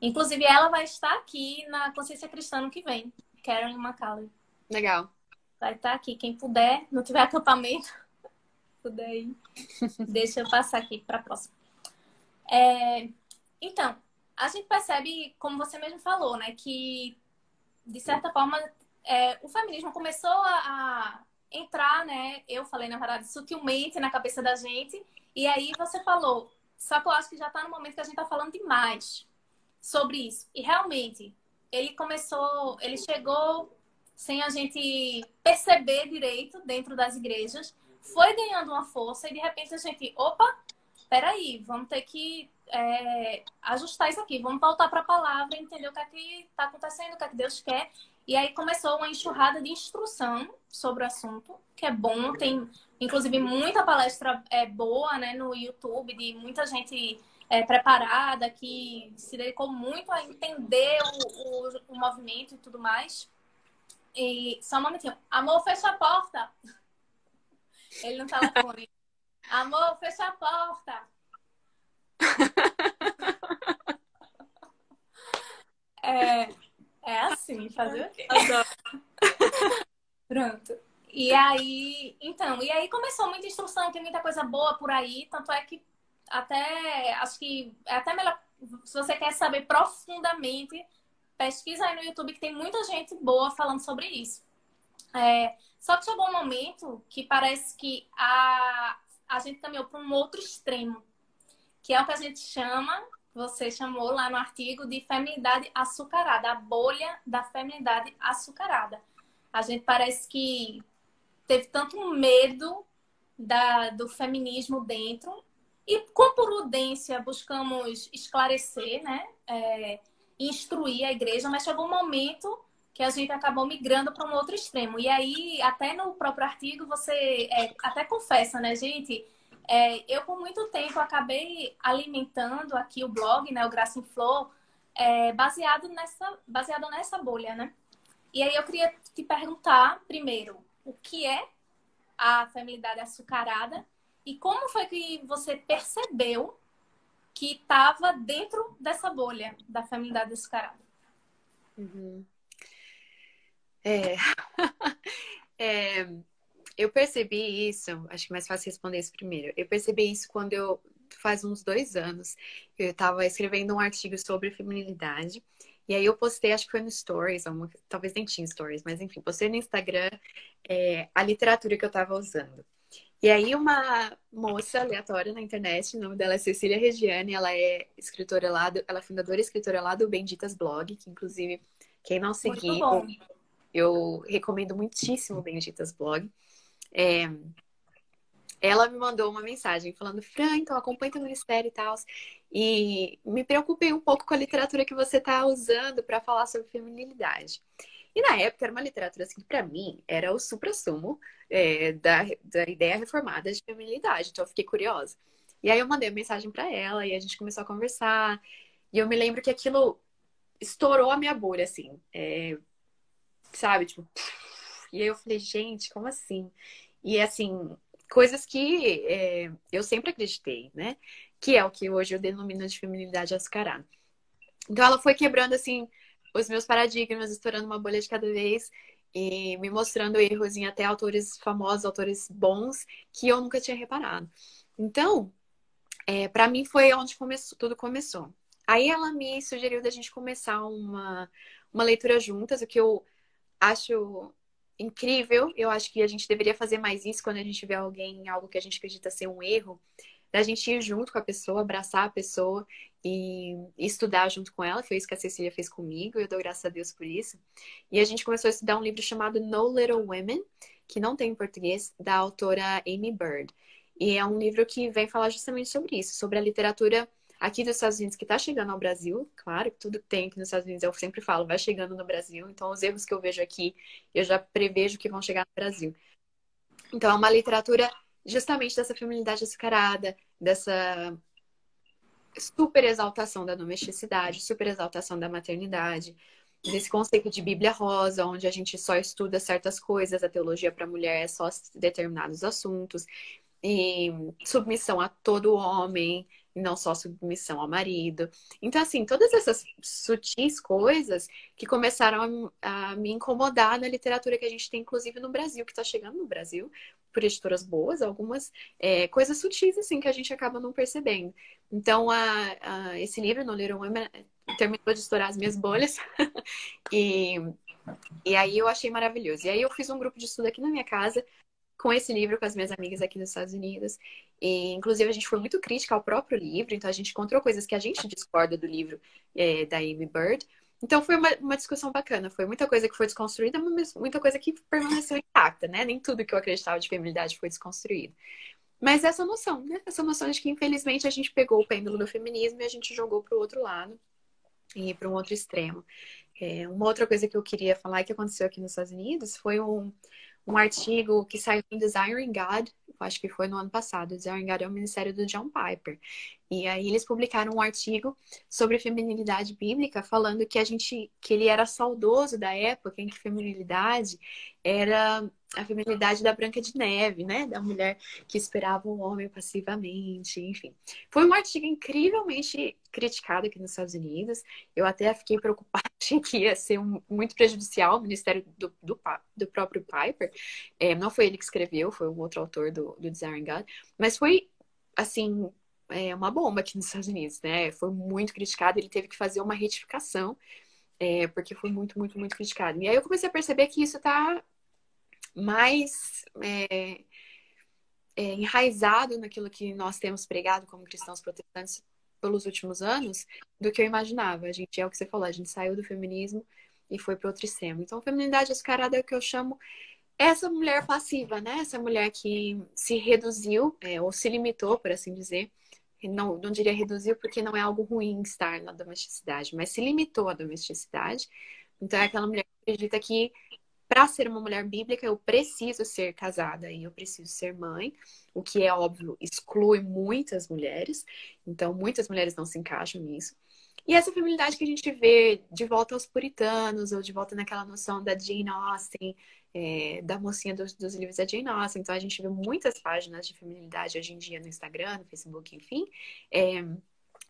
Inclusive, ela vai estar aqui na Consciência Cristã no que vem. Karen McCauley. Legal. Vai estar aqui. Quem puder, não tiver acampamento, puder ir. Deixa eu passar aqui para a próxima. É, então, a gente percebe, como você mesmo falou, né, que de certa forma é, o feminismo começou a, entrar, né? Eu falei, na verdade, sutilmente na cabeça da gente. E aí você falou, só que eu acho que já está no momento que a gente está falando demais sobre isso. E realmente, ele começou, ele chegou sem a gente perceber direito dentro das igrejas, foi ganhando uma força e de repente a gente, opa, peraí, vamos ter que é, ajustar isso aqui, vamos voltar para a palavra, entender o que é que está acontecendo, o que é que Deus quer. E aí começou uma enxurrada de instrução sobre o assunto, que é bom, tem inclusive muita palestra é, boa né, no YouTube, de muita gente é, preparada, que se dedicou muito a entender o, o, o movimento e tudo mais. E só um momentinho. Amor, fecha a porta. Ele no telefone. Amor, fecha a porta. É, é assim, fazer o quê? Pronto. E aí, então, e aí começou muita instrução, tem muita coisa boa por aí, tanto é que até acho que é até melhor se você quer saber profundamente, pesquisa aí no YouTube que tem muita gente boa falando sobre isso. É, só que chegou um momento que parece que a, a gente caminhou para um outro extremo, que é o que a gente chama, você chamou lá no artigo, de feminidade açucarada, a bolha da feminidade açucarada. A gente parece que teve tanto medo da, do feminismo dentro e com prudência buscamos esclarecer, né? É, instruir a igreja, mas chegou um momento que a gente acabou migrando para um outro extremo. E aí, até no próprio artigo, você é, até confessa, né, gente? É, eu, por muito tempo, acabei alimentando aqui o blog, né, o Graça em Flow, é, baseado, nessa, baseado nessa bolha, né? E aí eu queria te perguntar, primeiro, o que é a feminilidade açucarada e como foi que você percebeu que estava dentro dessa bolha da feminilidade açucarada? Uhum. É... é... Eu percebi isso, acho que é mais fácil responder isso primeiro. Eu percebi isso quando eu, faz uns dois anos, eu estava escrevendo um artigo sobre feminilidade. E aí eu postei, acho que foi no Stories, talvez nem tinha Stories, mas enfim, postei no Instagram é, a literatura que eu estava usando. E aí uma moça aleatória na internet, o nome dela é Cecília Regiane, ela é escritora lá, do, ela é fundadora e escritora lá do Benditas Blog, que inclusive quem não seguiu, eu recomendo muitíssimo o Benditas Blog. É, ela me mandou uma mensagem falando, Fran, então acompanha o ministério e tal. E me preocupei um pouco com a literatura que você está usando para falar sobre feminilidade. E na época era uma literatura assim, para mim, era o supra-sumo é, da, da ideia reformada de feminilidade. Então eu fiquei curiosa. E aí eu mandei uma mensagem para ela e a gente começou a conversar. E eu me lembro que aquilo estourou a minha bolha, assim. É, sabe, tipo. E aí eu falei, gente, como assim? E assim, coisas que é, eu sempre acreditei, né? Que é o que hoje eu denomino de feminilidade açucarada. Então ela foi quebrando, assim, os meus paradigmas, estourando uma bolha de cada vez e me mostrando erros em até autores famosos, autores bons, que eu nunca tinha reparado. Então, é, para mim foi onde começou, tudo começou. Aí ela me sugeriu da gente começar uma, uma leitura juntas, o que eu acho incrível. Eu acho que a gente deveria fazer mais isso quando a gente vê alguém em algo que a gente acredita ser um erro, da gente ir junto com a pessoa, abraçar a pessoa e, estudar junto com ela. Foi isso que a Cecília fez comigo, eu dou graças a Deus por isso. E a gente começou a estudar um livro chamado No Little Women, que não tem em português, da autora Amy Bird. E é um livro que vem falar justamente sobre isso, sobre a literatura aqui dos Estados Unidos que está chegando ao Brasil. Claro tudo tem aqui nos Estados Unidos, eu sempre falo, vai chegando no Brasil. Então, os erros que eu vejo aqui, eu já prevejo que vão chegar no Brasil. Então, é uma literatura justamente dessa feminilidade açucarada, dessa super exaltação da domesticidade, super exaltação da maternidade, desse conceito de Bíblia rosa, onde a gente só estuda certas coisas, a teologia para a mulher é só determinados assuntos, e submissão a todo homem, não só submissão ao marido. Então, assim, todas essas sutis coisas que começaram a, a me incomodar na literatura que a gente tem, inclusive no Brasil, que está chegando no Brasil, por editoras boas, algumas é, coisas sutis, assim, que a gente acaba não percebendo. Então, a, a, esse livro, No Little Women, terminou de estourar as minhas bolhas. e, e aí eu achei maravilhoso. E aí eu fiz um grupo de estudo aqui na minha casa, com esse livro com as minhas amigas aqui nos Estados Unidos. E, inclusive, a gente foi muito crítica ao próprio livro, então a gente encontrou coisas que a gente discorda do livro é, da Amy Bird. Então foi uma, uma, discussão bacana, foi muita coisa que foi desconstruída, mas muita coisa que permaneceu intacta, né? Nem tudo que eu acreditava de feminilidade foi desconstruído. Mas essa noção, né? Essa noção de que, infelizmente, a gente pegou o pêndulo do feminismo e a gente jogou para o outro lado e para um outro extremo. É, uma outra coisa que eu queria falar que aconteceu aqui nos Estados Unidos foi um, um artigo que saiu em Desiring God, acho que foi no ano passado. Desiring God é o ministério do John Piper. E aí eles publicaram um artigo sobre feminilidade bíblica, falando que a gente que ele era saudoso da época em que feminilidade era a feminilidade da Branca de Neve, né? Da mulher que esperava um homem passivamente, enfim. Foi um artigo incrivelmente criticado aqui nos Estados Unidos. Eu até fiquei preocupada, que ia ser um, muito prejudicial ao ministério do, do, do próprio Piper. É, não foi ele que escreveu, foi um outro autor do, do Desiring God. Mas foi, assim, é, uma bomba aqui nos Estados Unidos, né? Foi muito criticado, ele teve que fazer uma retificação, é, porque foi muito, muito, muito criticado. E aí eu comecei a perceber que isso está mais é, é, enraizado naquilo que nós temos pregado como cristãos protestantes pelos últimos anos do que eu imaginava. A gente é o que você falou, a gente saiu do feminismo e foi para outro extremo. Então, feminilidade açucarada é o que eu chamo essa mulher passiva, né? Essa mulher que se reduziu, é, ou se limitou, por assim dizer, não, não diria reduziu porque não é algo ruim estar na domesticidade, mas se limitou à domesticidade. Então é aquela mulher que acredita que para ser uma mulher bíblica eu preciso ser casada e eu preciso ser mãe, o que é óbvio exclui muitas mulheres. Então muitas mulheres não se encaixam nisso. E essa feminilidade que a gente vê de volta aos puritanos, ou de volta naquela noção da Jane Austen, é, da mocinha dos, dos, livros da Jane Austen. Então, a gente vê muitas páginas de feminilidade hoje em dia no Instagram, no Facebook, enfim, é,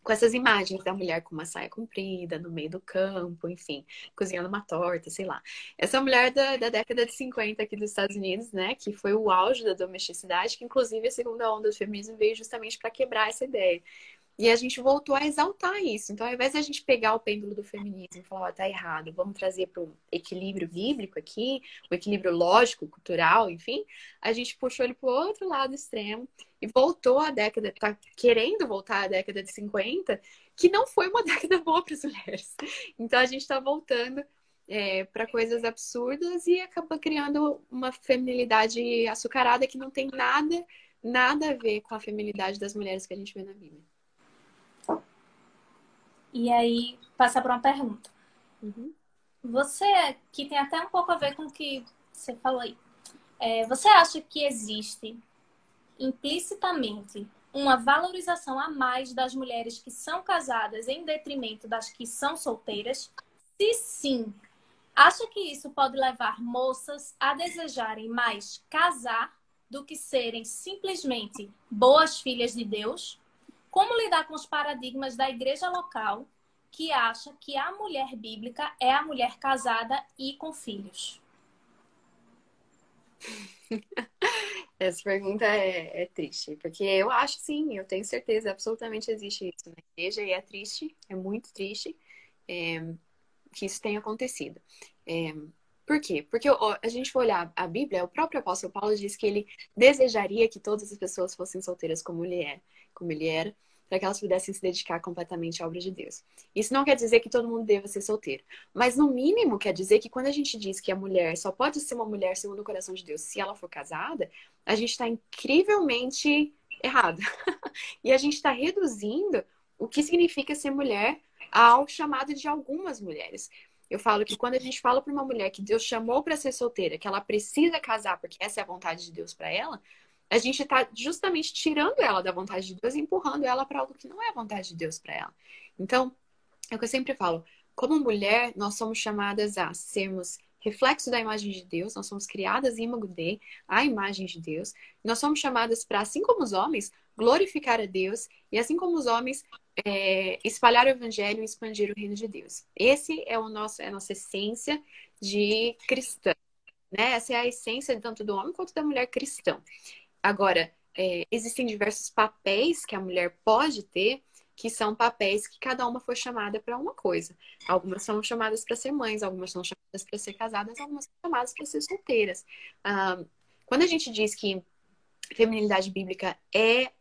com essas imagens da mulher com uma saia comprida, no meio do campo, enfim, cozinhando uma torta, sei lá. Essa mulher da, da década de 50 aqui dos Estados Unidos, né, que foi o auge da domesticidade, que inclusive a segunda onda do feminismo veio justamente para quebrar essa ideia. E a gente voltou a exaltar isso. Então, ao invés de a gente pegar o pêndulo do feminismo e falar, ó, oh, tá errado, vamos trazer para o equilíbrio bíblico aqui, o equilíbrio lógico, cultural, enfim, a gente puxou ele para o outro lado extremo e voltou à década, tá querendo voltar à década de 50, que não foi uma década boa para as mulheres. Então, a gente está voltando é, para coisas absurdas e acaba criando uma feminilidade açucarada que não tem nada nada a ver com a feminilidade das mulheres que a gente vê na Bíblia. E aí, passar para uma pergunta. Uhum. Você, que tem até um pouco a ver com o que você falou aí, é, você acha que existe implicitamente uma valorização a mais das mulheres que são casadas em detrimento das que são solteiras? Se sim, acha que isso pode levar moças a desejarem mais casar do que serem simplesmente boas filhas de Deus? Como lidar com os paradigmas da igreja local que acha que a mulher bíblica é a mulher casada e com filhos? Essa pergunta é, é, triste, porque eu acho sim, eu tenho certeza, absolutamente existe isso na igreja e é triste, é muito triste é, que isso tenha acontecido. É, por quê? Porque a gente for olhar a Bíblia, o próprio apóstolo Paulo diz que ele desejaria que todas as pessoas fossem solteiras como ele é, como ele era, para que elas pudessem se dedicar completamente à obra de Deus. Isso não quer dizer que todo mundo deva ser solteiro, mas no mínimo quer dizer que quando a gente diz que a mulher só pode ser uma mulher segundo o coração de Deus se ela for casada, a gente está incrivelmente errado. e a gente está reduzindo o que significa ser mulher ao chamado de algumas mulheres. Eu falo que quando a gente fala para uma mulher que Deus chamou para ser solteira, que ela precisa casar porque essa é a vontade de Deus para ela, a gente está justamente tirando ela da vontade de Deus e empurrando ela para algo que não é a vontade de Deus para ela. Então, é o que eu sempre falo: como mulher, nós somos chamadas a sermos reflexo da imagem de Deus, nós somos criadas em imago de a imagem de Deus. Nós somos chamadas para, assim como os homens, glorificar a Deus e, assim como os homens, é, espalhar o evangelho e expandir o reino de Deus. Esse é o nosso, é a nossa essência de cristã. Né? Essa é a essência tanto do homem quanto da mulher cristã. Agora, é, existem diversos papéis que a mulher pode ter, que são papéis que cada uma foi chamada para uma coisa. Algumas são chamadas para ser mães, algumas são chamadas para ser casadas, algumas são chamadas para ser solteiras. Ah, quando a gente diz que feminilidade bíblica é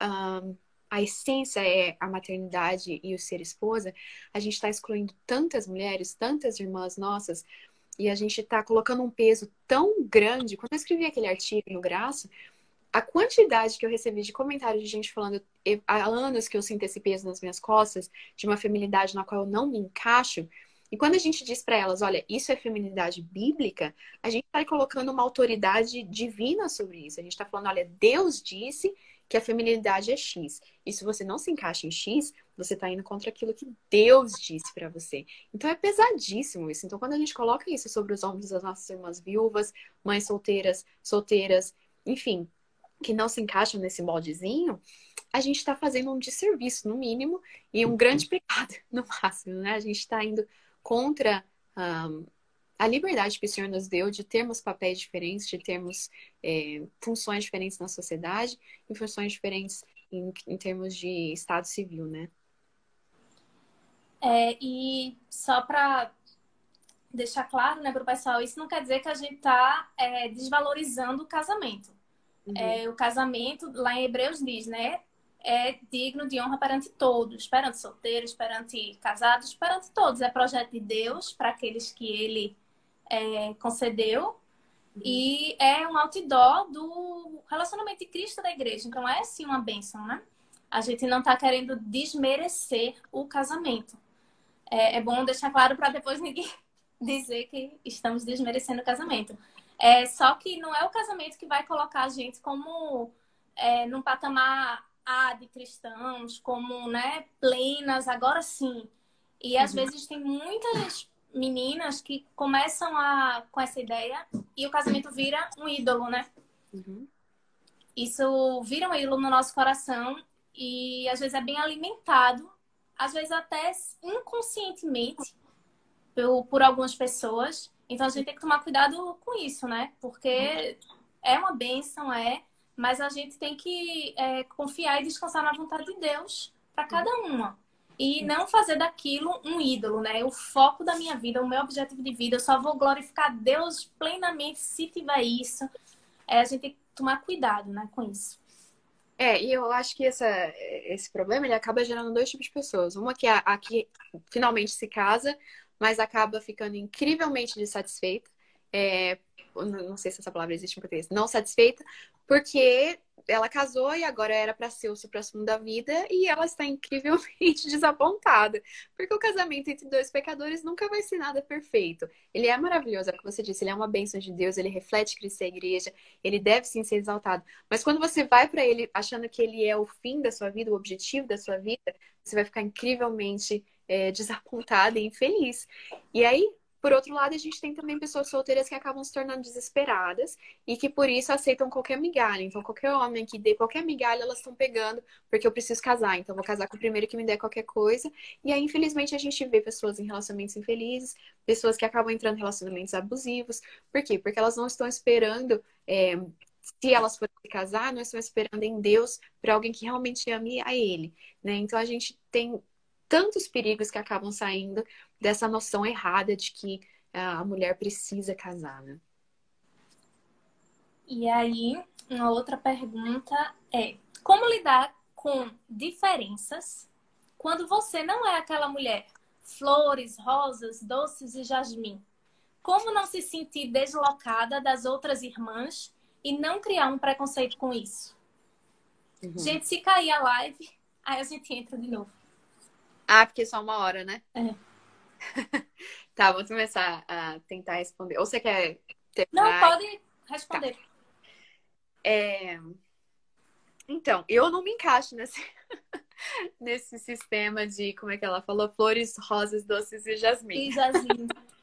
ah, a essência é a maternidade e o ser esposa, a gente está excluindo tantas mulheres, tantas irmãs nossas, e a gente está colocando um peso tão grande. Quando eu escrevi aquele artigo no Graça, a quantidade que eu recebi de comentários de gente falando há anos que eu sinto esse peso nas minhas costas, de uma feminilidade na qual eu não me encaixo. E quando a gente diz para elas, olha, isso é feminilidade bíblica, a gente está colocando uma autoridade divina sobre isso. A gente está falando, olha, Deus disse que a feminilidade é X. E se você não se encaixa em X, você está indo contra aquilo que Deus disse para você. Então é pesadíssimo isso. Então quando a gente coloca isso sobre os ombros das nossas irmãs viúvas, mães solteiras, solteiras, enfim, que não se encaixam nesse moldezinho, a gente está fazendo um desserviço, no mínimo, e um grande pecado, no máximo, né? A gente está indo contra um, a liberdade que o Senhor nos deu de termos papéis diferentes, de termos é, funções diferentes na sociedade e funções diferentes em, em termos de Estado civil, né? É, e só para deixar claro, né, para o pessoal, isso não quer dizer que a gente está é, desvalorizando o casamento. Uhum. É, o casamento, lá em Hebreus diz, né? É digno de honra perante todos, perante solteiros, perante casados, perante todos. É projeto de Deus para aqueles que ele é, concedeu. Uhum. E é um outdoor do relacionamento de Cristo da igreja. Então é sim uma bênção, né? A gente não está querendo desmerecer o casamento. É, é bom deixar claro para depois ninguém dizer que estamos desmerecendo o casamento. É, só que não é o casamento que vai colocar a gente como é, num patamar A de cristãos, como né, plenas, agora sim. E às uhum. vezes tem muitas meninas que começam a, com essa ideia e o casamento vira um ídolo, né? Uhum. Isso vira um ídolo no nosso coração e às vezes é bem alimentado, às vezes até inconscientemente por, por algumas pessoas. Então a gente tem que tomar cuidado com isso, né? Porque é uma bênção, é, mas a gente tem que é, confiar e descansar na vontade de Deus para cada uma. E não fazer daquilo um ídolo, né? O foco da minha vida, o meu objetivo de vida, eu só vou glorificar Deus plenamente se tiver isso. É, a gente tem que tomar cuidado, né, com isso. É, e eu acho que essa, esse problema ele acaba gerando dois tipos de pessoas. Uma que é a, a que finalmente se casa, mas acaba ficando incrivelmente insatisfeita. é, não sei se essa palavra existe em português, não satisfeita, porque ela casou e agora era para ser o supra-sumo da vida e ela está incrivelmente desapontada. Porque o casamento entre dois pecadores nunca vai ser nada perfeito. Ele é maravilhoso, é o que você disse, ele é uma bênção de Deus, ele reflete Cristo e a igreja, ele deve sim ser exaltado. Mas quando você vai para ele achando que ele é o fim da sua vida, o objetivo da sua vida, você vai ficar incrivelmente é, desapontada e infeliz. E aí, por outro lado, a gente tem também pessoas solteiras que acabam se tornando desesperadas e que por isso aceitam qualquer migalha. Então, qualquer homem que dê qualquer migalha, elas estão pegando porque eu preciso casar. Então, vou casar com o primeiro que me der qualquer coisa. E aí, infelizmente, a gente vê pessoas em relacionamentos infelizes, pessoas que acabam entrando em relacionamentos abusivos. Por quê? Porque elas não estão esperando. É, se elas forem se casar, não estão esperando em Deus para alguém que realmente ame a Ele, né? Então a gente tem tantos perigos que acabam saindo dessa noção errada de que a mulher precisa casar, né? E aí, uma outra pergunta é: como lidar com diferenças quando você não é aquela mulher flores, rosas, doces e jasmim? Como não se sentir deslocada das outras irmãs e não criar um preconceito com isso? Uhum. Gente, se cair a live, aí a gente entra de novo. Ah, porque é só uma hora, né? É. tá, vou começar a tentar responder. Ou você quer terminar? Não, pode responder. Tá. É... Então, eu não me encaixo nesse... nesse sistema de, como é que ela falou? Flores, rosas, doces e jasmim. E jasmim.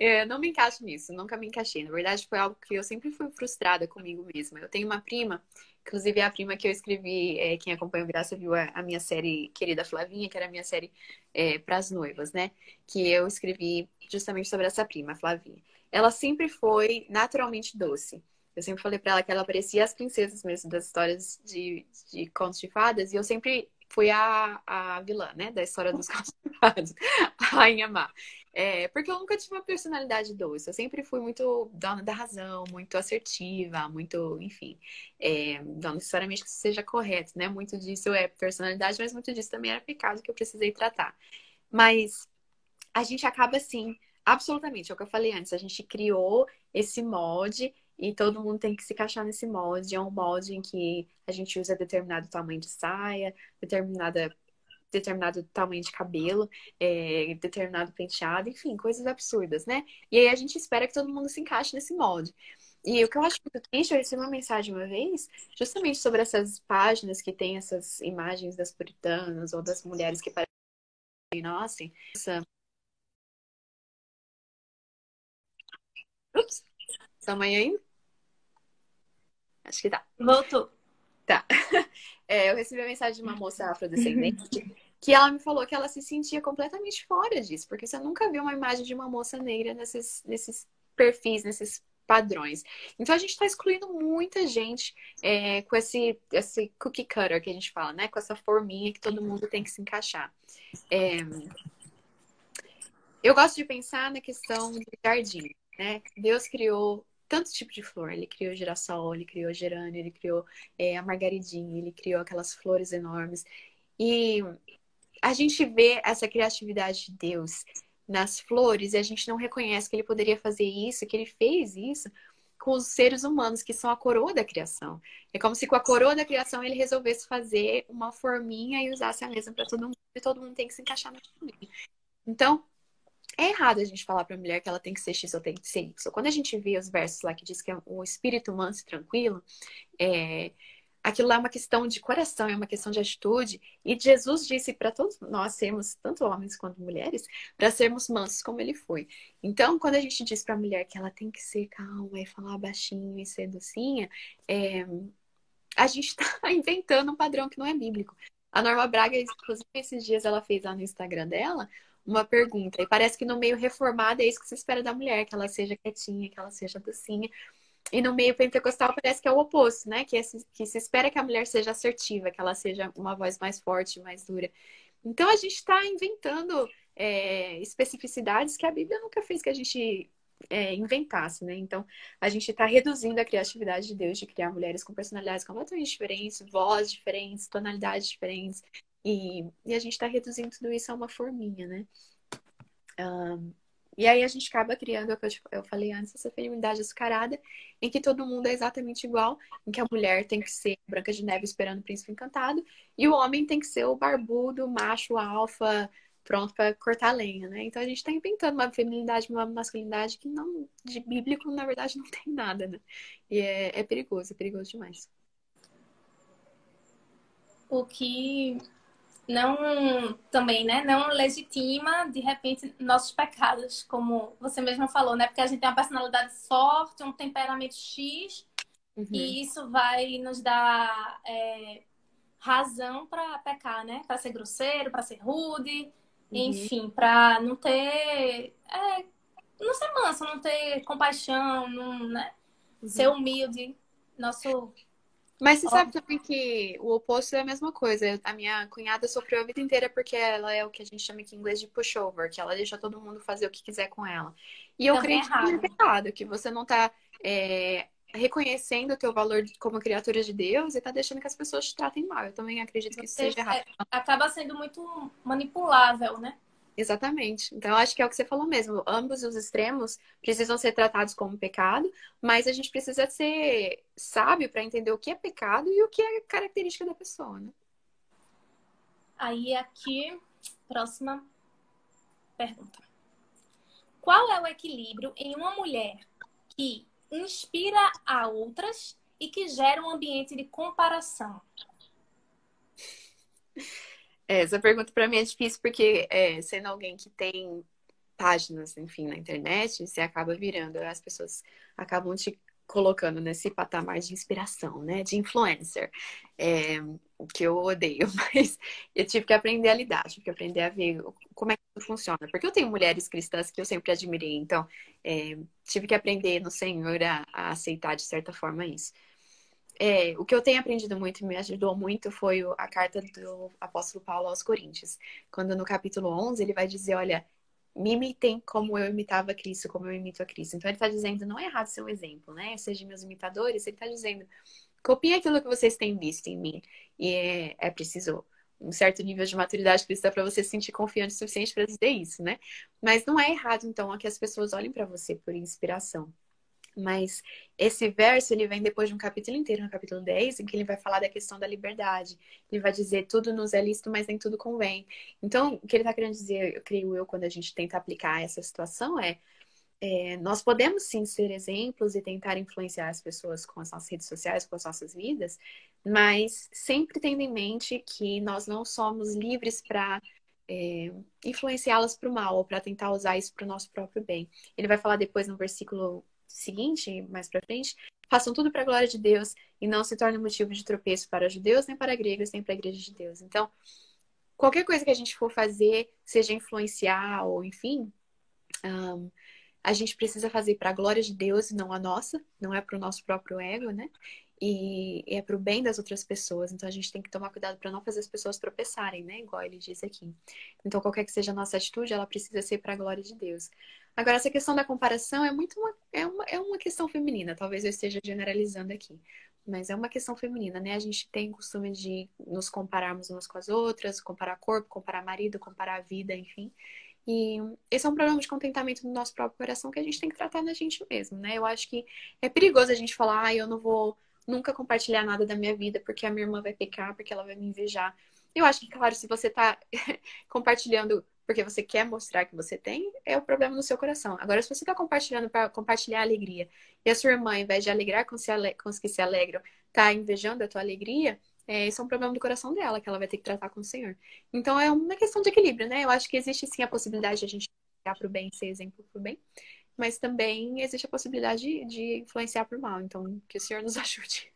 eu não me encaixo nisso, nunca me encaixei. Na verdade, foi algo que eu sempre fui frustrada comigo mesma. Eu tenho uma prima Inclusive, a prima que eu escrevi, é, quem acompanha o Graça viu a, a, minha série Querida Flavinha, que era a minha série é, para as noivas, né? Que eu escrevi justamente sobre essa prima, a Flavinha. Ela sempre foi naturalmente doce. Eu sempre falei para ela que ela parecia as princesas mesmo das histórias de, de contos de fadas, e eu sempre fui a, a vilã, né? Da história dos fadas, a Rainha Má. É, porque eu nunca tive uma personalidade doce. Eu sempre fui muito dona da razão, muito assertiva, muito, enfim. É, não necessariamente que isso seja correto, né? Muito disso é personalidade, mas muito disso também era pecado que eu precisei tratar. Mas a gente acaba assim, absolutamente, é o que eu falei antes, a gente criou esse molde e todo mundo tem que se encaixar nesse molde. É um molde em que a gente usa determinado tamanho de saia, determinada determinado tamanho de cabelo, é, determinado penteado, enfim, coisas absurdas, né? E aí a gente espera que todo mundo se encaixe nesse molde. E o que eu acho muito triste, eu recebi uma mensagem uma vez, justamente sobre essas páginas que tem essas imagens das puritanas ou das mulheres que parecem, nossa. Ups, tamanho ainda? Acho que tá. Voltou. Tá. É, eu recebi a mensagem de uma moça afrodescendente que ela me falou que ela se sentia completamente fora disso, porque você nunca viu uma imagem de uma moça negra nesses, nesses perfis, nesses padrões. Então a gente está excluindo muita gente é, com esse, esse cookie cutter que a gente fala, né? Com essa forminha que todo mundo tem que se encaixar. É... Eu gosto de pensar na questão do jardim, né? Deus criou tanto tipo de flor. Ele criou girassol, ele criou gerânio, ele criou é, a margaridinha, ele criou aquelas flores enormes. E a gente vê essa criatividade de Deus nas flores e a gente não reconhece que ele poderia fazer isso, que ele fez isso com os seres humanos, que são a coroa da criação. É como se com a coroa da criação ele resolvesse fazer uma forminha e usasse a mesma para todo mundo, e todo mundo tem que se encaixar na forminha. Então, é errado a gente falar para a mulher que ela tem que ser X ou tem que ser Y. Quando a gente vê os versos lá que diz que é o espírito manso e tranquilo, é, aquilo lá é uma questão de coração, é uma questão de atitude. E Jesus disse para todos nós sermos, tanto homens quanto mulheres, para sermos mansos como ele foi. Então, quando a gente diz para a mulher que ela tem que ser calma e falar baixinho e ser docinha, é, a gente está inventando um padrão que não é bíblico. A Norma Braga, inclusive, esses dias ela fez lá no Instagram dela uma pergunta. E parece que no meio reformado é isso que se espera da mulher, que ela seja quietinha, que ela seja docinha. E no meio pentecostal parece que é o oposto, né? Que, é, que se espera que a mulher seja assertiva, que ela seja uma voz mais forte, mais dura. Então a gente está inventando é, especificidades que a Bíblia nunca fez que a gente é, inventasse, né? Então a gente está reduzindo a criatividade de Deus de criar mulheres com personalidades completamente diferentes, vozes diferentes, tonalidades diferentes. E, e a gente está reduzindo tudo isso a uma forminha, né? Um, E aí a gente acaba criando, eu falei antes, essa feminilidade açucarada, em que todo mundo é exatamente igual, em que a mulher tem que ser Branca de Neve esperando o príncipe encantado, e o homem tem que ser o barbudo, macho, alfa, pronto para cortar lenha, né? Então a gente está inventando uma feminilidade, uma masculinidade que não, de bíblico, na verdade, não tem nada, né? E é, é perigoso, é perigoso demais. O que não também, né, não legitima de repente nossos pecados, como você mesmo falou, né? Porque a gente tem uma personalidade forte, um temperamento X, uhum. e isso vai nos dar é, razão para pecar, né? Para ser grosseiro, para ser rude, uhum. enfim, para não ter, é, não ser manso, não ter compaixão, não, né? Uhum. Ser humilde, nosso mas você sabe também que o oposto é a mesma coisa. A minha cunhada sofreu a vida inteira porque ela é o que a gente chama aqui em inglês de pushover, que ela deixa todo mundo fazer o que quiser com ela. E eu também acredito é que é errado, que você não tá é, reconhecendo o teu valor como criatura de Deus e tá deixando que as pessoas te tratem mal. Eu também acredito que isso seja errado. É, acaba sendo muito manipulável, né? Exatamente. Então, acho que é o que você falou mesmo. Ambos os extremos precisam ser tratados como pecado, mas a gente precisa ser sábio para entender o que é pecado e o que é característica da pessoa, né? Aí, aqui, próxima pergunta. Qual é o equilíbrio em uma mulher que inspira a outras e que gera um ambiente de comparação? É, essa pergunta para mim é difícil porque, é, sendo alguém que tem páginas, enfim, na internet, você acaba virando, as pessoas acabam te colocando nesse patamar de inspiração, né? De influencer. É, que eu odeio, mas eu tive que aprender a lidar, tive que aprender a ver como é que isso funciona. Porque eu tenho mulheres cristãs que eu sempre admirei, então é, tive que aprender no Senhor a, a aceitar de certa forma isso. É, o que eu tenho aprendido muito e me ajudou muito foi a carta do apóstolo Paulo aos Coríntios. Quando no capítulo 11 ele vai dizer, olha, me imitem como eu imitava Cristo, como eu imito a Cristo. Então ele está dizendo, não é errado ser um exemplo, né? Sejam meus imitadores. Ele está dizendo, copiem aquilo que vocês têm visto em mim. E é, é preciso um certo nível de maturidade cristã para você se sentir confiante o suficiente para dizer isso, né? Mas não é errado, então, que as pessoas olhem para você por inspiração. Mas esse verso ele vem depois de um capítulo inteiro, no capítulo 10, em que ele vai falar da questão da liberdade. Ele vai dizer tudo nos é lícito, mas nem tudo convém. Então, o que ele está querendo dizer, eu creio eu, quando a gente tenta aplicar essa situação é, é, nós podemos sim ser exemplos e tentar influenciar as pessoas com as nossas redes sociais, com as nossas vidas, mas sempre tendo em mente que nós não somos livres para é, influenciá-las para o mal ou para tentar usar isso para o nosso próprio bem. Ele vai falar depois no versículo seguinte, mais para frente, façam tudo para a glória de Deus e não se torne motivo de tropeço para judeus, nem para gregos, nem para a igreja de Deus. Então, qualquer coisa que a gente for fazer, seja influenciar ou enfim, um, a gente precisa fazer para a glória de Deus e não a nossa, não é para o nosso próprio ego, né? E é para o bem das outras pessoas. Então a gente tem que tomar cuidado para não fazer as pessoas tropeçarem, né? Igual ele diz aqui. Então qualquer que seja a nossa atitude, ela precisa ser para a glória de Deus. Agora, essa questão da comparação é muito uma, é uma, é uma questão feminina. Talvez eu esteja generalizando aqui. Mas é uma questão feminina, né? A gente tem costume de nos compararmos umas com as outras, comparar corpo, comparar marido, comparar vida, enfim. E esse é um problema de contentamento no nosso próprio coração que a gente tem que tratar na gente mesmo, né? Eu acho que é perigoso a gente falar, ah, eu não vou nunca compartilhar nada da minha vida porque a minha irmã vai pecar, porque ela vai me invejar. Eu acho que, claro, se você tá compartilhando porque você quer mostrar que você tem, é o problema no seu coração. Agora, se você tá compartilhando para compartilhar a alegria e a sua irmã, ao invés de alegrar com, se ale... com os que se alegram, tá invejando a tua alegria, é, esse é um problema do coração dela que ela vai ter que tratar com o Senhor. Então, é uma questão de equilíbrio, né? Eu acho que existe sim a possibilidade de a gente para o bem, ser exemplo para o bem, mas também existe a possibilidade de, de influenciar por mal. Então, que o Senhor nos ajude.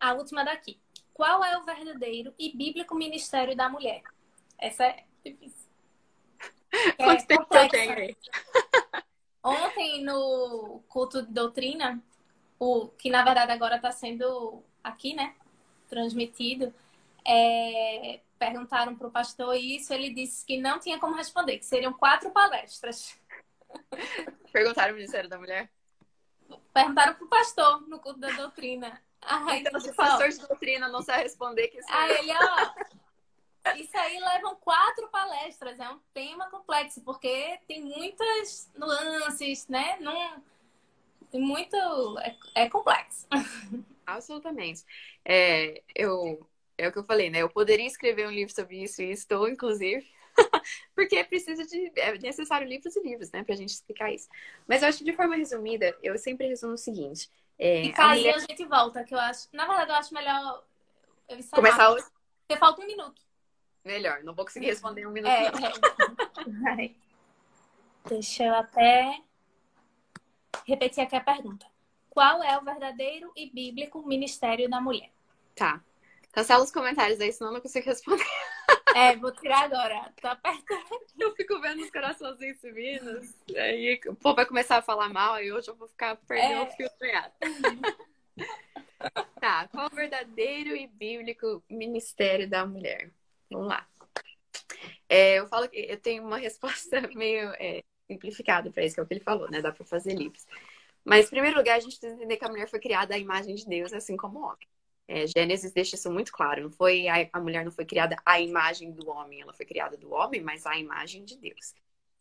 a última daqui. Qual é o verdadeiro e bíblico ministério da mulher? Essa é difícil. Quanto é tempo você tem aí? Ontem, no culto de doutrina, o que na verdade agora está sendo aqui, né? Transmitido. É, perguntaram para o pastor isso, ele disse que não tinha como responder, que seriam quatro palestras. Perguntaram o Ministério da Mulher? Perguntaram para o pastor no culto da doutrina. Ai, então, se o pastor de doutrina não sabe responder, que Aí ele, ó, Isso aí levam quatro palestras, é um tema complexo, porque tem muitas nuances, né? Não, tem muito. É, é complexo. Absolutamente. É, eu, é o que eu falei, né? Eu poderia escrever um livro sobre isso e estou, inclusive, porque precisa de. É necessário livros e livros, né? Pra gente explicar isso. Mas eu acho que de forma resumida, eu sempre resumo o seguinte. É, e cair a, gente volta, que eu acho. Na verdade, eu acho melhor. Eu Começar hoje? Porque falta um minuto. Melhor, não vou conseguir responder um minuto. É, é. Deixa eu até repetir aqui a pergunta. Qual é o verdadeiro e bíblico ministério da mulher? Tá. Cancela os comentários aí, senão eu não consigo responder. É, vou tirar agora. Tá apertando. Eu fico vendo os coraçõezinhos subindo. Aí o povo vai começar a falar mal e hoje eu vou ficar perdendo é... o fio treado. tá, qual é o verdadeiro e bíblico ministério da mulher? Vamos lá. É, eu falo que eu tenho uma resposta meio é, simplificada para isso, que é o que ele falou, né? Dá para fazer livros. Mas, em primeiro lugar, a gente precisa entender que a mulher foi criada à imagem de Deus, assim como o homem. É, Gênesis deixa isso muito claro. Não foi a, a mulher não foi criada à imagem do homem, ela foi criada do homem, mas à imagem de Deus.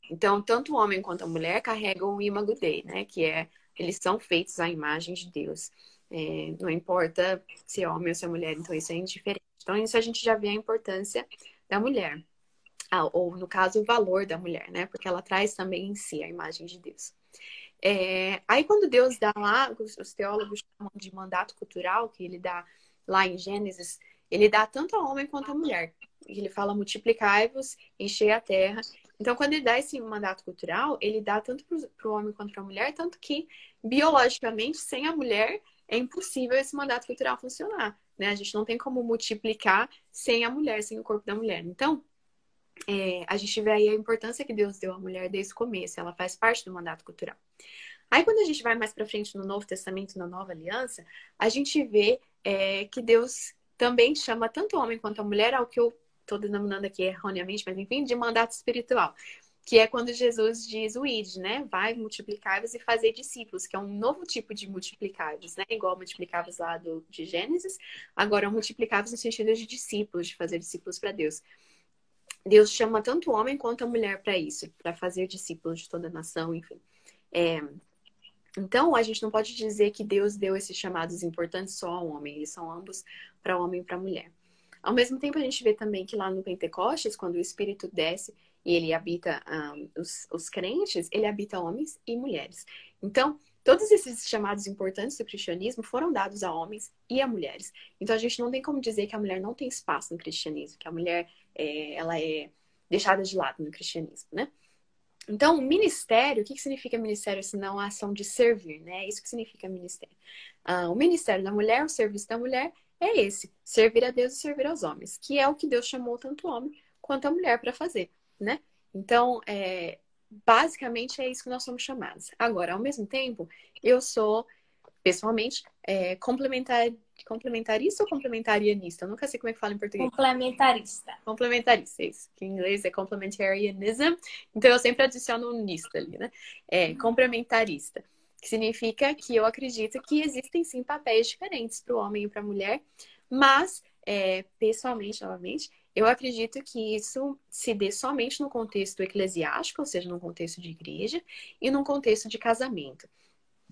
Então, tanto o homem quanto a mulher carregam o imago Dei, né? Que é eles são feitos à imagem de Deus. É, não importa se é homem ou se é mulher, então isso é indiferente. Então, isso a gente já vê a importância da mulher. Ah, ou, no caso, o valor da mulher, né? Porque ela traz também em si a imagem de Deus. É, aí, quando Deus dá lá, os, os teólogos chamam de mandato cultural, que ele dá lá em Gênesis, ele dá tanto ao homem quanto à mulher. Ele fala multiplicai-vos, enchei a terra. Então, quando ele dá esse mandato cultural, ele dá tanto para o homem quanto para a mulher, tanto que, biologicamente, sem a mulher, é impossível esse mandato cultural funcionar. Né? A gente não tem como multiplicar sem a mulher, sem o corpo da mulher. Então, é, a gente vê aí a importância que Deus deu à mulher desde o começo, ela faz parte do mandato cultural. Aí, quando a gente vai mais para frente no Novo Testamento, na Nova Aliança, a gente vê é, que Deus também chama tanto o homem quanto a mulher ao que eu estou denominando aqui erroneamente, mas enfim, de mandato espiritual. Que é quando Jesus diz o id, né? Vai multiplicar-vos e fazer discípulos, que é um novo tipo de multiplicar-vos, né? Igual multiplicar-vos lá do, de Gênesis, agora multiplicar-vos no sentido de discípulos, de fazer discípulos para Deus. Deus chama tanto o homem quanto a mulher para isso, para fazer discípulos de toda a nação, enfim. É, então, a gente não pode dizer que Deus deu esses chamados importantes só ao homem, eles são ambos para homem e para mulher. Ao mesmo tempo, a gente vê também que lá no Pentecostes, quando o Espírito desce e ele habita um, os, os crentes, ele habita homens e mulheres. Então, todos esses chamados importantes do cristianismo foram dados a homens e a mulheres. Então, a gente não tem como dizer que a mulher não tem espaço no cristianismo, que a mulher é, ela é deixada de lado no cristianismo, né? Então, ministério, o que, significa ministério senão a ação de servir, né? É isso que significa ministério. Ah, o ministério da mulher, o serviço da mulher, é esse: servir a Deus e servir aos homens, que é o que Deus chamou tanto o homem quanto a mulher para fazer, né? Então, é, basicamente é isso que nós somos chamados. Agora, ao mesmo tempo, eu sou, pessoalmente, é, complementar complementarista ou complementarianista? Eu nunca sei como é que fala em português. Complementarista. Complementarista, isso. Que em inglês é complementarianism. Então eu sempre adiciono um nista ali, né? É, complementarista. Que significa que eu acredito que existem sim papéis diferentes para o homem e para a mulher, mas, é, pessoalmente, novamente, eu acredito que isso se dê somente no contexto eclesiástico, ou seja, no contexto de igreja, e no contexto de casamento.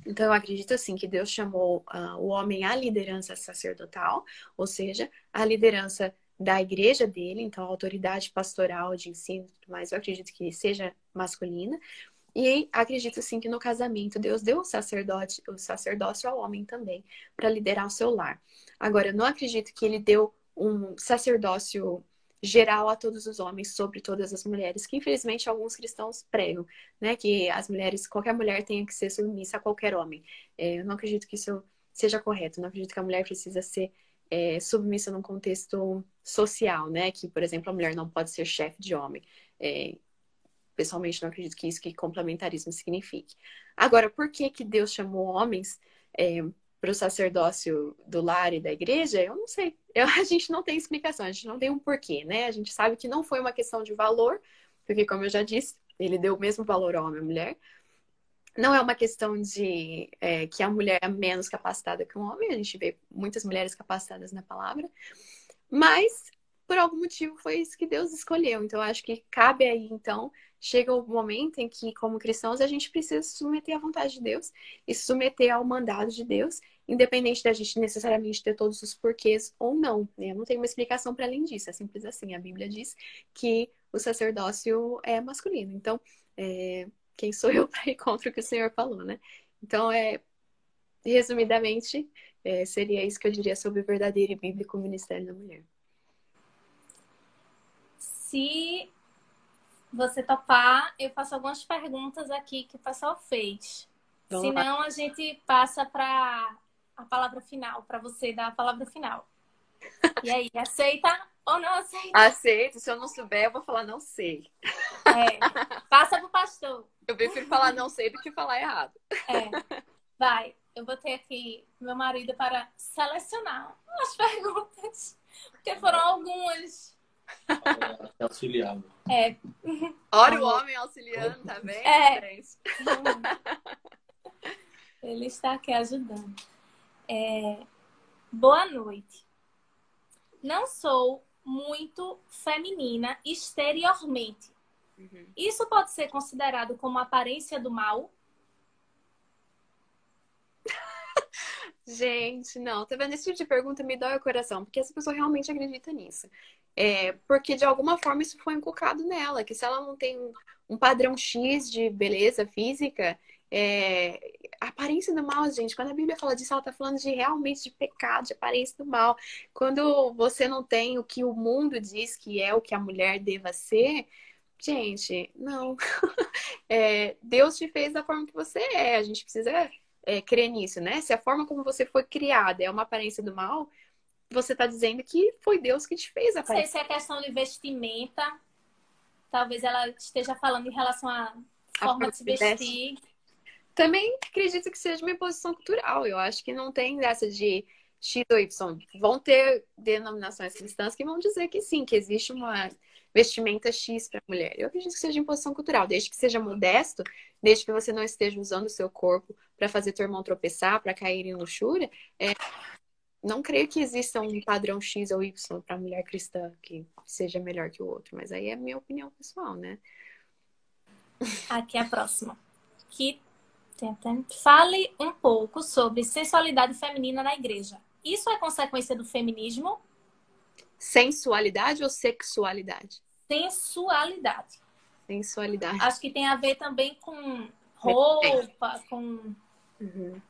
Então, eu acredito assim que Deus chamou uh, o homem à liderança sacerdotal, ou seja, à liderança da igreja dele, então a autoridade pastoral de ensino, mas eu acredito que seja masculina. E acredito sim que no casamento Deus deu o sacerdote, o sacerdócio ao homem também para liderar o seu lar. Agora, eu não acredito que ele deu um sacerdócio geral a todos os homens sobre todas as mulheres, que infelizmente alguns cristãos pregam, né? Que as mulheres, qualquer mulher tenha que ser submissa a qualquer homem. É, eu não acredito que isso seja correto. Não acredito que a mulher precisa ser é, submissa num contexto social, né? Que, por exemplo, a mulher não pode ser chefe de homem. É, pessoalmente, não acredito que isso que complementarismo signifique. Agora, por que que Deus chamou homens é, para o sacerdócio do lar e da igreja, eu não sei. Eu, a gente não tem explicação, a gente não tem um porquê, né? A gente sabe que não foi uma questão de valor, porque, como eu já disse, ele deu o mesmo valor ao homem e à mulher. Não é uma questão de é, que a mulher é menos capacitada que o homem, a gente vê muitas mulheres capacitadas na palavra, mas por algum motivo foi isso que Deus escolheu. Então, acho que cabe aí, então, chega o momento em que, como cristãos, a gente precisa se submeter à vontade de Deus e se submeter ao mandado de Deus, independente da gente necessariamente ter todos os porquês ou não. Né? Eu não tenho uma explicação para além disso, é simples assim. A Bíblia diz que o sacerdócio é masculino. Então, é... quem sou eu para ir contra o que o Senhor falou, né? Então, é... resumidamente, é... seria isso que eu diria sobre o verdadeiro e bíblico ministério da mulher. Se você topar, eu faço algumas perguntas aqui que o pessoal fez. Vamos Senão, lá. a gente passa para a palavra final, para você dar a palavra final. E aí, aceita ou não aceita? Aceito. Se eu não souber, eu vou falar não sei. É. Passa pro pastor. Eu prefiro falar não sei do que falar errado. É. Vai. Eu botei aqui meu marido para selecionar as perguntas. Porque foram algumas é auxiliado. É. Ora o homem auxiliando, tá bem? É. Ele está aqui ajudando. É... Boa noite. Não sou muito feminina exteriormente. Uhum. Isso pode ser considerado como aparência do mal? Gente, não, tá vendo? Esse tipo de pergunta me dói o coração, porque essa pessoa realmente acredita nisso. É, porque de alguma forma isso foi inculcado nela, que se ela não tem um padrão X de beleza física, é, a aparência do mal, gente, quando a Bíblia fala disso, ela tá falando de realmente de pecado, de aparência do mal. Quando você não tem o que o mundo diz que é o que a mulher deva ser, gente, não. É, Deus te fez da forma que você é, a gente precisa é, crer nisso, né? Se a forma como você foi criada é uma aparência do mal, você está dizendo que foi Deus que te fez a aparência. Não sei se é questão de vestimenta. Talvez ela esteja falando em relação à forma de se vestir. Também acredito que seja uma imposição cultural. Eu acho que não tem dessa de X ou Y. Vão ter denominações cristãs que vão dizer que sim, que existe uma vestimenta X para mulher. Eu acredito que seja imposição cultural, desde que seja modesto, desde que você não esteja usando o seu corpo para fazer teu irmão tropeçar, para cair em luxúria. É... Não creio que exista um padrão X ou Y para mulher cristã que seja melhor que o outro, mas aí é minha opinião pessoal, né? Aqui a próxima. Que fale um pouco sobre sensualidade feminina na igreja. Isso é consequência do feminismo? Sensualidade ou sexualidade? sensualidade. Sensualidade. Acho que tem a ver também com roupa, com. Uhum.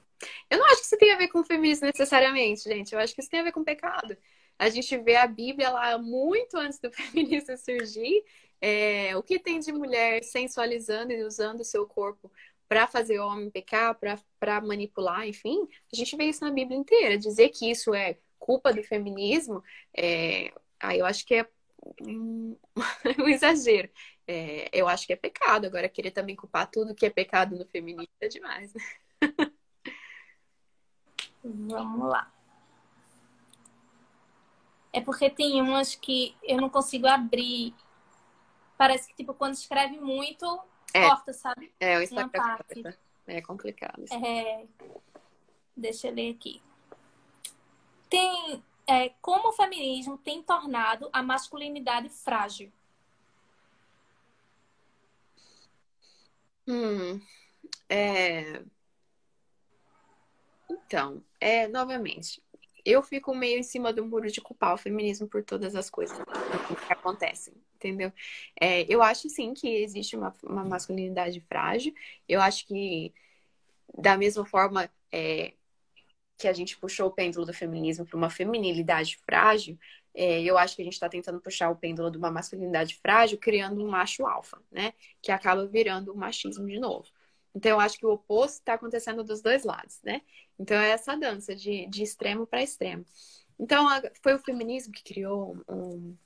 Eu não acho que isso tem a ver com feminismo necessariamente, gente. Eu acho que isso tem a ver com pecado. A gente vê a Bíblia lá muito antes do feminismo surgir. É, o que tem de mulher sensualizando e usando o seu corpo para fazer o homem pecar, para manipular, enfim, a gente vê isso na Bíblia inteira. Dizer que isso é culpa do feminismo, é, aí eu acho que é um, um exagero. É, eu acho que é pecado. Agora, querer também culpar tudo que é pecado no feminismo é demais. Né? Vamos lá. É porque tem umas que eu não consigo abrir. Parece que, tipo, quando escreve muito, é. corta, sabe? É, o Instagram é complicado. É... Deixa eu ler aqui. Tem é, como o feminismo tem tornado a masculinidade frágil? Hum, é... Então, é, novamente, eu fico meio em cima do muro de culpar o feminismo por todas as coisas que acontecem, entendeu? É, eu acho sim que existe uma, uma masculinidade frágil. Eu acho que, da mesma forma, é, que a gente puxou o pêndulo do feminismo para uma feminilidade frágil, é, eu acho que a gente está tentando puxar o pêndulo de uma masculinidade frágil, criando um macho alfa, né? Que acaba virando o machismo de novo. Então, eu acho que o oposto está acontecendo dos dois lados, né? Então, é essa dança de, de extremo para extremo. Então, foi o feminismo que criou um,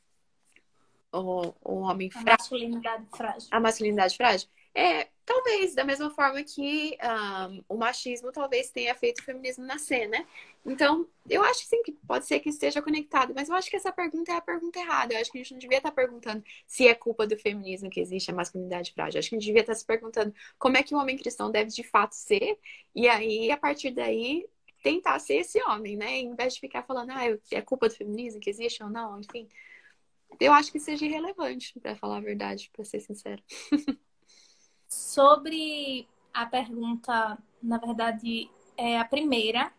um, um homem frágil. A masculinidade frágil. A masculinidade frágil. É, talvez, da mesma forma que um, o machismo talvez tenha feito o feminismo nascer, né? Então, eu acho sim que pode ser que esteja conectado, mas eu acho que essa pergunta é a pergunta errada. Eu acho que a gente não devia estar perguntando se é culpa do feminismo que existe a masculinidade frágil. Eu acho que a gente devia estar se perguntando como é que o homem cristão deve de fato ser, e aí, a partir daí, tentar ser esse homem, né? Em vez de ficar falando, ah, é culpa do feminismo que existe ou não, enfim. eu acho que seja irrelevante, para falar a verdade, para ser sincera. Sobre a pergunta, na verdade, é a primeira.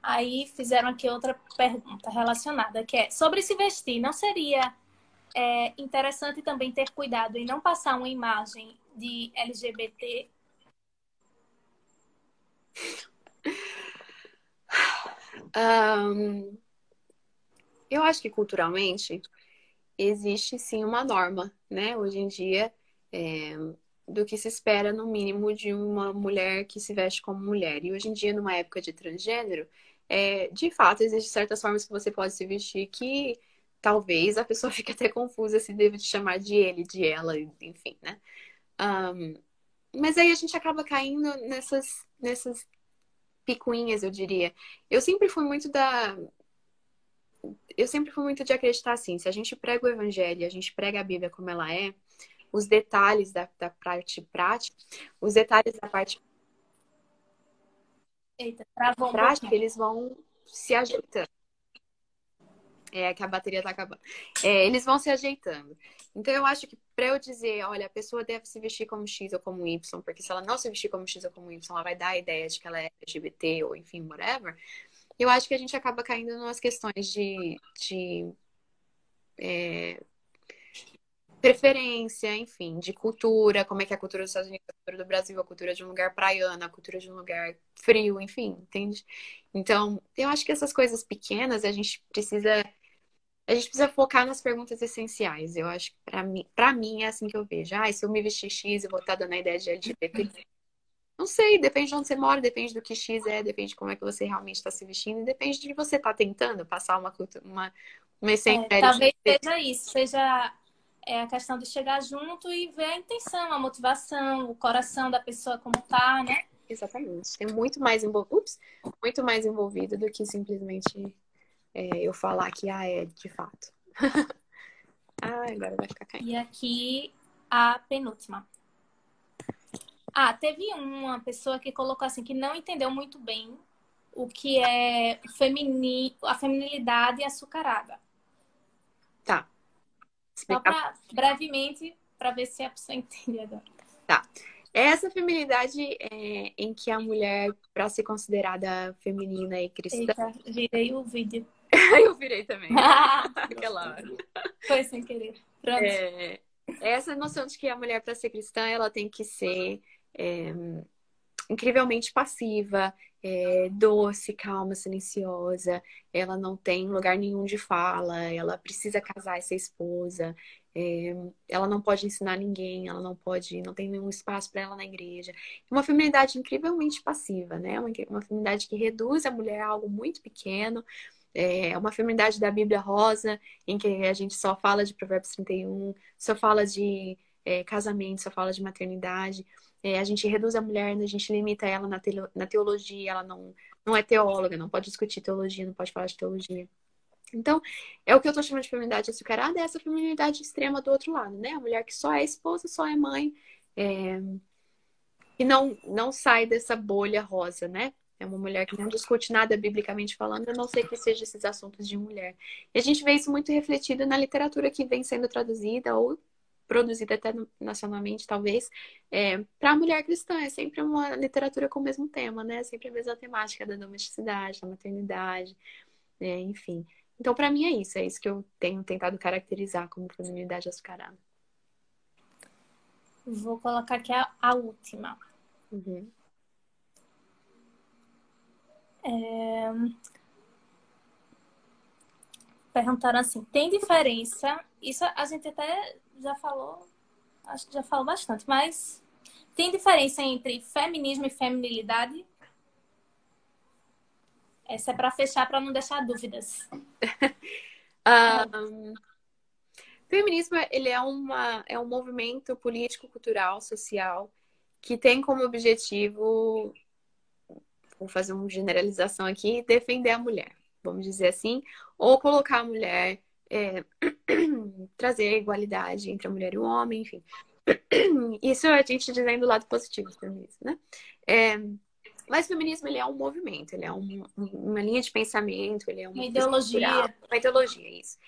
Aí fizeram aqui outra pergunta relacionada, que é sobre se vestir. Não seria é, interessante também ter cuidado em não passar uma imagem de LGBT? Um, eu acho que culturalmente existe sim uma norma, né? Hoje em dia, é, do que se espera, no mínimo, de uma mulher que se veste como mulher. E hoje em dia, numa época de transgênero, é, de fato, existem certas formas que você pode se vestir que talvez a pessoa fique até confusa se deve te chamar de ele, de ela, enfim, né? Um, mas aí a gente acaba caindo nessas, nessas picuinhas, eu diria. Eu sempre fui muito da. Eu sempre fui muito de acreditar assim: se a gente prega o evangelho, a gente prega a Bíblia como ela é, os detalhes da, da parte prática, os detalhes da parte Eita, prática, eles vão se ajeitando. É que a bateria tá acabando. É, eles vão se ajeitando. Então eu acho que para eu dizer, olha, a pessoa deve se vestir como X ou como Y, porque se ela não se vestir como X ou como Y, ela vai dar a ideia de que ela é LGBT ou enfim, whatever. Eu acho que a gente acaba caindo nas questões de, de é, preferência, enfim, de cultura, como é que é a cultura dos Estados Unidos, a cultura do Brasil, a cultura de um lugar praiano, a cultura de um lugar frio, enfim, entende? Então, eu acho que essas coisas pequenas a gente precisa a gente precisa focar nas perguntas essenciais. Eu acho que para mim, para mim é assim que eu vejo. Ah, se eu me vestir X, eu vou estar dando a ideia de LGBT. Não sei, depende de onde você mora, depende do que X é, depende de como é que você realmente está se vestindo, depende de você estar tá tentando passar uma uma uma essência. É, talvez seja isso, seja é a questão de chegar junto e ver a intenção, a motivação, o coração da pessoa como tá, né? Exatamente. Tem muito mais envolvido, Ups, muito mais envolvido do que simplesmente é, eu falar que ah, é de fato. ah, agora vai ficar caindo. E aqui a penúltima. Ah, teve uma pessoa que colocou assim que não entendeu muito bem o que é femini... a feminilidade açucarada. Tá. Só pra, brevemente, para ver se a pessoa entende agora. Tá. Essa feminilidade é, em que a mulher, para ser considerada feminina e cristã. Eita, virei o vídeo. Eu virei também. Aquela hora. Foi sem querer. Pronto. É, essa noção de que a mulher, para ser cristã, ela tem que ser é, incrivelmente passiva, é, doce, calma, silenciosa, ela não tem lugar nenhum de fala, ela precisa casar e ser esposa, é, ela não pode ensinar ninguém, ela não pode, não tem nenhum espaço para ela na igreja. Uma feminidade incrivelmente passiva, né? Uma, uma feminidade que reduz a mulher a algo muito pequeno, é uma feminidade da Bíblia rosa, em que a gente só fala de Provérbios 31, só fala de é, casamento, só fala de maternidade. É, a gente reduz a mulher, né? a gente limita ela na, na teologia, ela não, não é teóloga, não pode discutir teologia, não pode falar de teologia. Então, é o que eu tô chamando de feminidade açucarada, é essa feminidade extrema do outro lado, né? A mulher que só é esposa, só é mãe, é... e não, não sai dessa bolha rosa, né? É uma mulher que não discute nada biblicamente falando, a não ser que seja esses assuntos de mulher. E a gente vê isso muito refletido na literatura que vem sendo traduzida ou produzida até nacionalmente, talvez, é, para a mulher cristã. É sempre uma literatura com o mesmo tema, né? É sempre a mesma temática da domesticidade, da maternidade, é, enfim. Então, para mim, é isso. É isso que eu tenho tentado caracterizar como feminilidade açucarada. Vou colocar aqui a, a última. Uhum. É... Perguntaram assim: tem diferença? Isso a gente até já falou, acho que já falou bastante, mas tem diferença entre feminismo e feminilidade? Essa é para fechar, para não deixar dúvidas. um, feminismo ele é, uma, é um movimento político, cultural, social que tem como objetivo, vou fazer uma generalização aqui, defender a mulher, vamos dizer assim, ou colocar a mulher é, trazer a igualdade entre a mulher e o homem, enfim. Isso a gente dizendo o lado positivo do feminismo, né? É, mas o feminismo ele é um movimento, ele é um, uma linha de pensamento, ele é uma, uma ideologia. Cultural, uma ideologia, isso.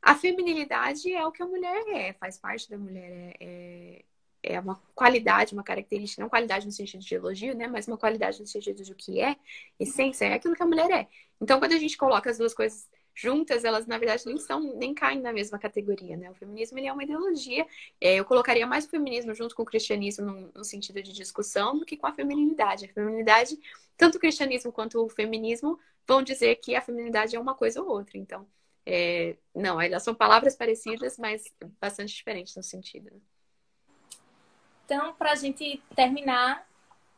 a feminilidade é o que a mulher é, faz parte da mulher, é, é, é uma qualidade, uma característica, não qualidade no sentido de elogio, né? Mas uma qualidade no sentido de o que é, essência, é aquilo que a mulher é. Então, quando a gente coloca as duas coisas juntas, elas na verdade nem são, nem caem na mesma categoria, né? O feminismo ele é uma ideologia. É, eu colocaria mais o feminismo junto com o cristianismo no, no, sentido de discussão do que com a feminilidade. A feminilidade, tanto o cristianismo quanto o feminismo vão dizer que a feminilidade é uma coisa ou outra. Então, é, não, elas são palavras parecidas, mas bastante diferentes no sentido. Né? Então, para a gente terminar,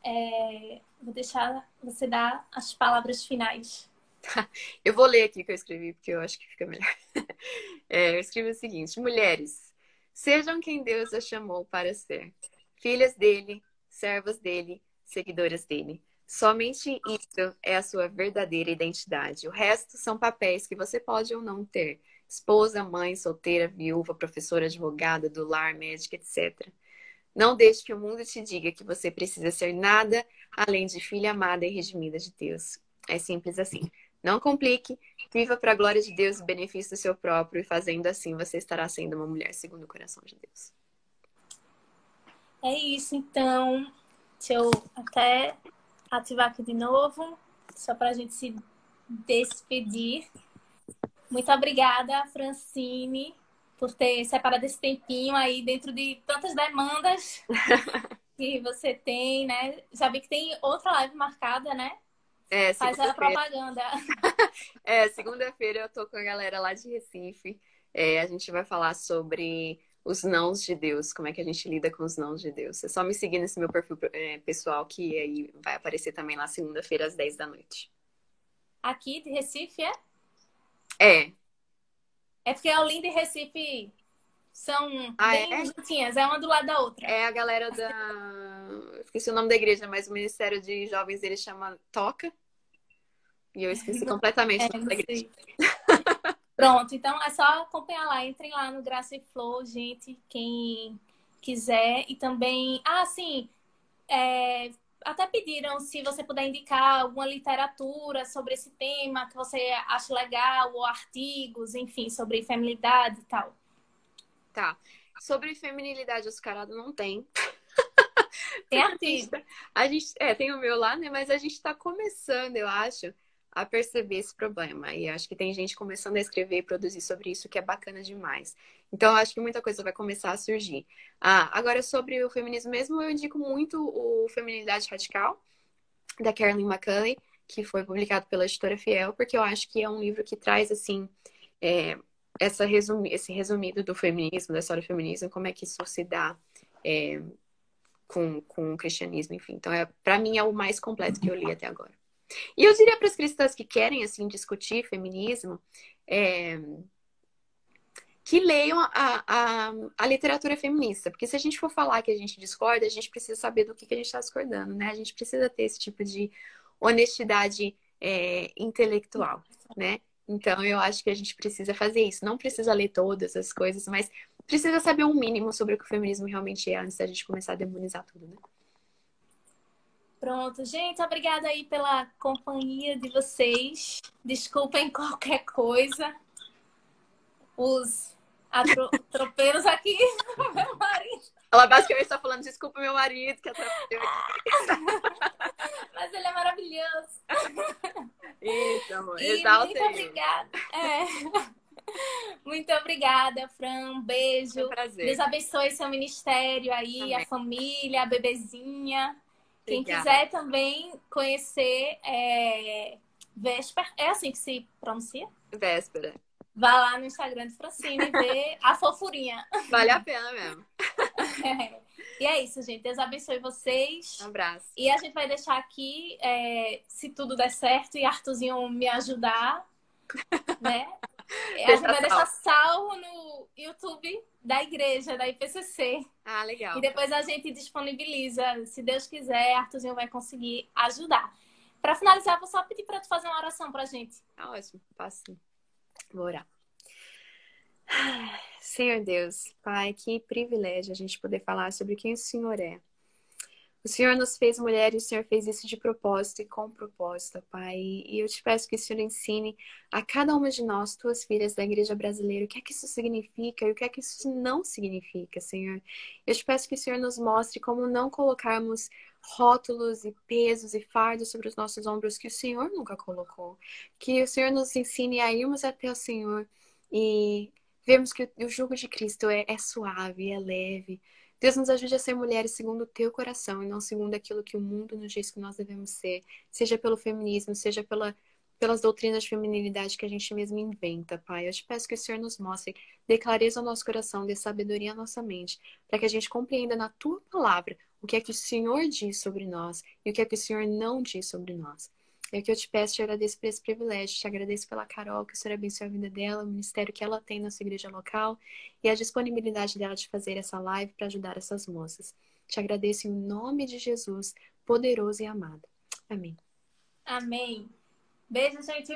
é, vou deixar você dar as palavras finais. Eu vou ler aqui o que eu escrevi, porque eu acho que fica melhor. É, eu escrevi o seguinte: Mulheres, sejam quem Deus as chamou para ser, filhas dele, servas dele, seguidoras dele. Somente isso é a sua verdadeira identidade. O resto são papéis que você pode ou não ter. Esposa, mãe, solteira, viúva, professora, advogada, do lar, médica, etc. Não deixe que o mundo te diga que você precisa ser nada além de filha amada e redimida de Deus. É simples assim. Não complique, viva para a glória de Deus e benefício do seu próprio, e fazendo assim você estará sendo uma mulher segundo o coração de Deus. É isso, então. Deixa eu até ativar aqui de novo, só para a gente se despedir. Muito obrigada, Francine, por ter separado esse tempinho aí dentro de tantas demandas que você tem, né? Já vi que tem outra live marcada, né? É, Faz a propaganda. é, segunda-feira eu tô com a galera lá de Recife. É, a gente vai falar sobre os nãos de Deus, como é que a gente lida com os nãos de Deus. É só me seguir nesse meu perfil é, pessoal, que aí vai aparecer também lá segunda-feira às 10 da noite. Aqui de Recife, é? É. É porque a Olinda e Recife são ah, bem é? juntinhas, é uma do lado da outra. É a galera da. Esqueci o nome da igreja, mas o Ministério de Jovens ele chama Toca. E eu esqueci completamente é, da igreja. Pronto, então é só acompanhar lá. Entrem lá no Graça e Flow, gente, quem quiser. E também, ah, sim, é, até pediram se você puder indicar alguma literatura sobre esse tema que você acha legal, ou artigos, enfim, sobre feminilidade e tal. Tá. Sobre feminilidade oscarado não tem. Tem artista. A gente, é, tem o meu lá, né? Mas a gente tá começando, eu acho, a perceber esse problema. E acho que tem gente começando a escrever e produzir sobre isso, que é bacana demais. Então, acho que muita coisa vai começar a surgir. Ah, agora, sobre o feminismo mesmo, eu indico muito o Feminilidade Radical, da Carolyn McCulley, que foi publicado pela editora Fiel, porque eu acho que é um livro que traz, assim, é, essa resumi esse resumido do feminismo, da história do feminismo, como é que isso se dá é, com, com o cristianismo, enfim. Então, é, para mim, é o mais completo que eu li até agora. E eu diria para as cristãs que querem, assim, discutir feminismo, é, que leiam a, a, a, literatura feminista. Porque se a gente for falar que a gente discorda, a gente precisa saber do que, que a gente está discordando, né? A gente precisa ter esse tipo de honestidade é, intelectual, né? Então, eu acho que a gente precisa fazer isso. Não precisa ler todas as coisas, mas precisa saber um mínimo sobre o que o feminismo realmente é antes da gente começar a demonizar tudo, né? Pronto, gente, obrigada aí pela companhia de vocês. Desculpem qualquer coisa. Os atropeiros aqui do meu marido. Ela basicamente está falando, desculpa meu marido que atropelou aqui. Mas ele é maravilhoso. Isso, amor. E Exalta muito obrigada. É. Muito obrigada, Fran. Um beijo. É um prazer. Deus abençoe seu ministério aí, Amém. a família, a bebezinha. Quem quiser também conhecer é, Véspera, é assim que se pronuncia? Véspera. Vá lá no Instagram de Francine e vê a fofurinha. Vale a pena mesmo. É. E é isso, gente. Deus abençoe vocês. Um abraço. E a gente vai deixar aqui, é, se tudo der certo e Arthurzinho me ajudar, né? A gente vai deixar salvo no YouTube da igreja, da IPCC. Ah, legal. E depois a gente disponibiliza. Se Deus quiser, Arthurzinho vai conseguir ajudar. Para finalizar, vou só pedir para tu fazer uma oração para a gente. Tá ótimo, faço. Vou orar. Senhor Deus, Pai, que privilégio a gente poder falar sobre quem o Senhor é. O Senhor nos fez mulher e o Senhor fez isso de propósito e com propósito, Pai. E eu te peço que o Senhor ensine a cada uma de nós, tuas filhas da igreja brasileira, o que é que isso significa e o que é que isso não significa, Senhor. Eu te peço que o Senhor nos mostre como não colocarmos rótulos e pesos e fardos sobre os nossos ombros que o Senhor nunca colocou. Que o Senhor nos ensine a irmos até o Senhor e vermos que o jugo de Cristo é, é suave, é leve Deus nos ajude a ser mulheres segundo o teu coração e não segundo aquilo que o mundo nos diz que nós devemos ser, seja pelo feminismo, seja pela, pelas doutrinas de feminilidade que a gente mesmo inventa, Pai. Eu te peço que o Senhor nos mostre, dê clareza ao nosso coração, dê sabedoria à nossa mente, para que a gente compreenda na tua palavra o que é que o Senhor diz sobre nós e o que é que o Senhor não diz sobre nós. É o que eu te peço, te agradeço por esse privilégio, te agradeço pela Carol, que o Senhor abençoe a vida dela, o ministério que ela tem na sua igreja local e a disponibilidade dela de fazer essa live para ajudar essas moças. Te agradeço em nome de Jesus, poderoso e amado. Amém. Amém. Beijo, gente.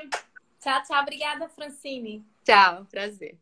Tchau, tchau. Obrigada, Francine. Tchau, prazer.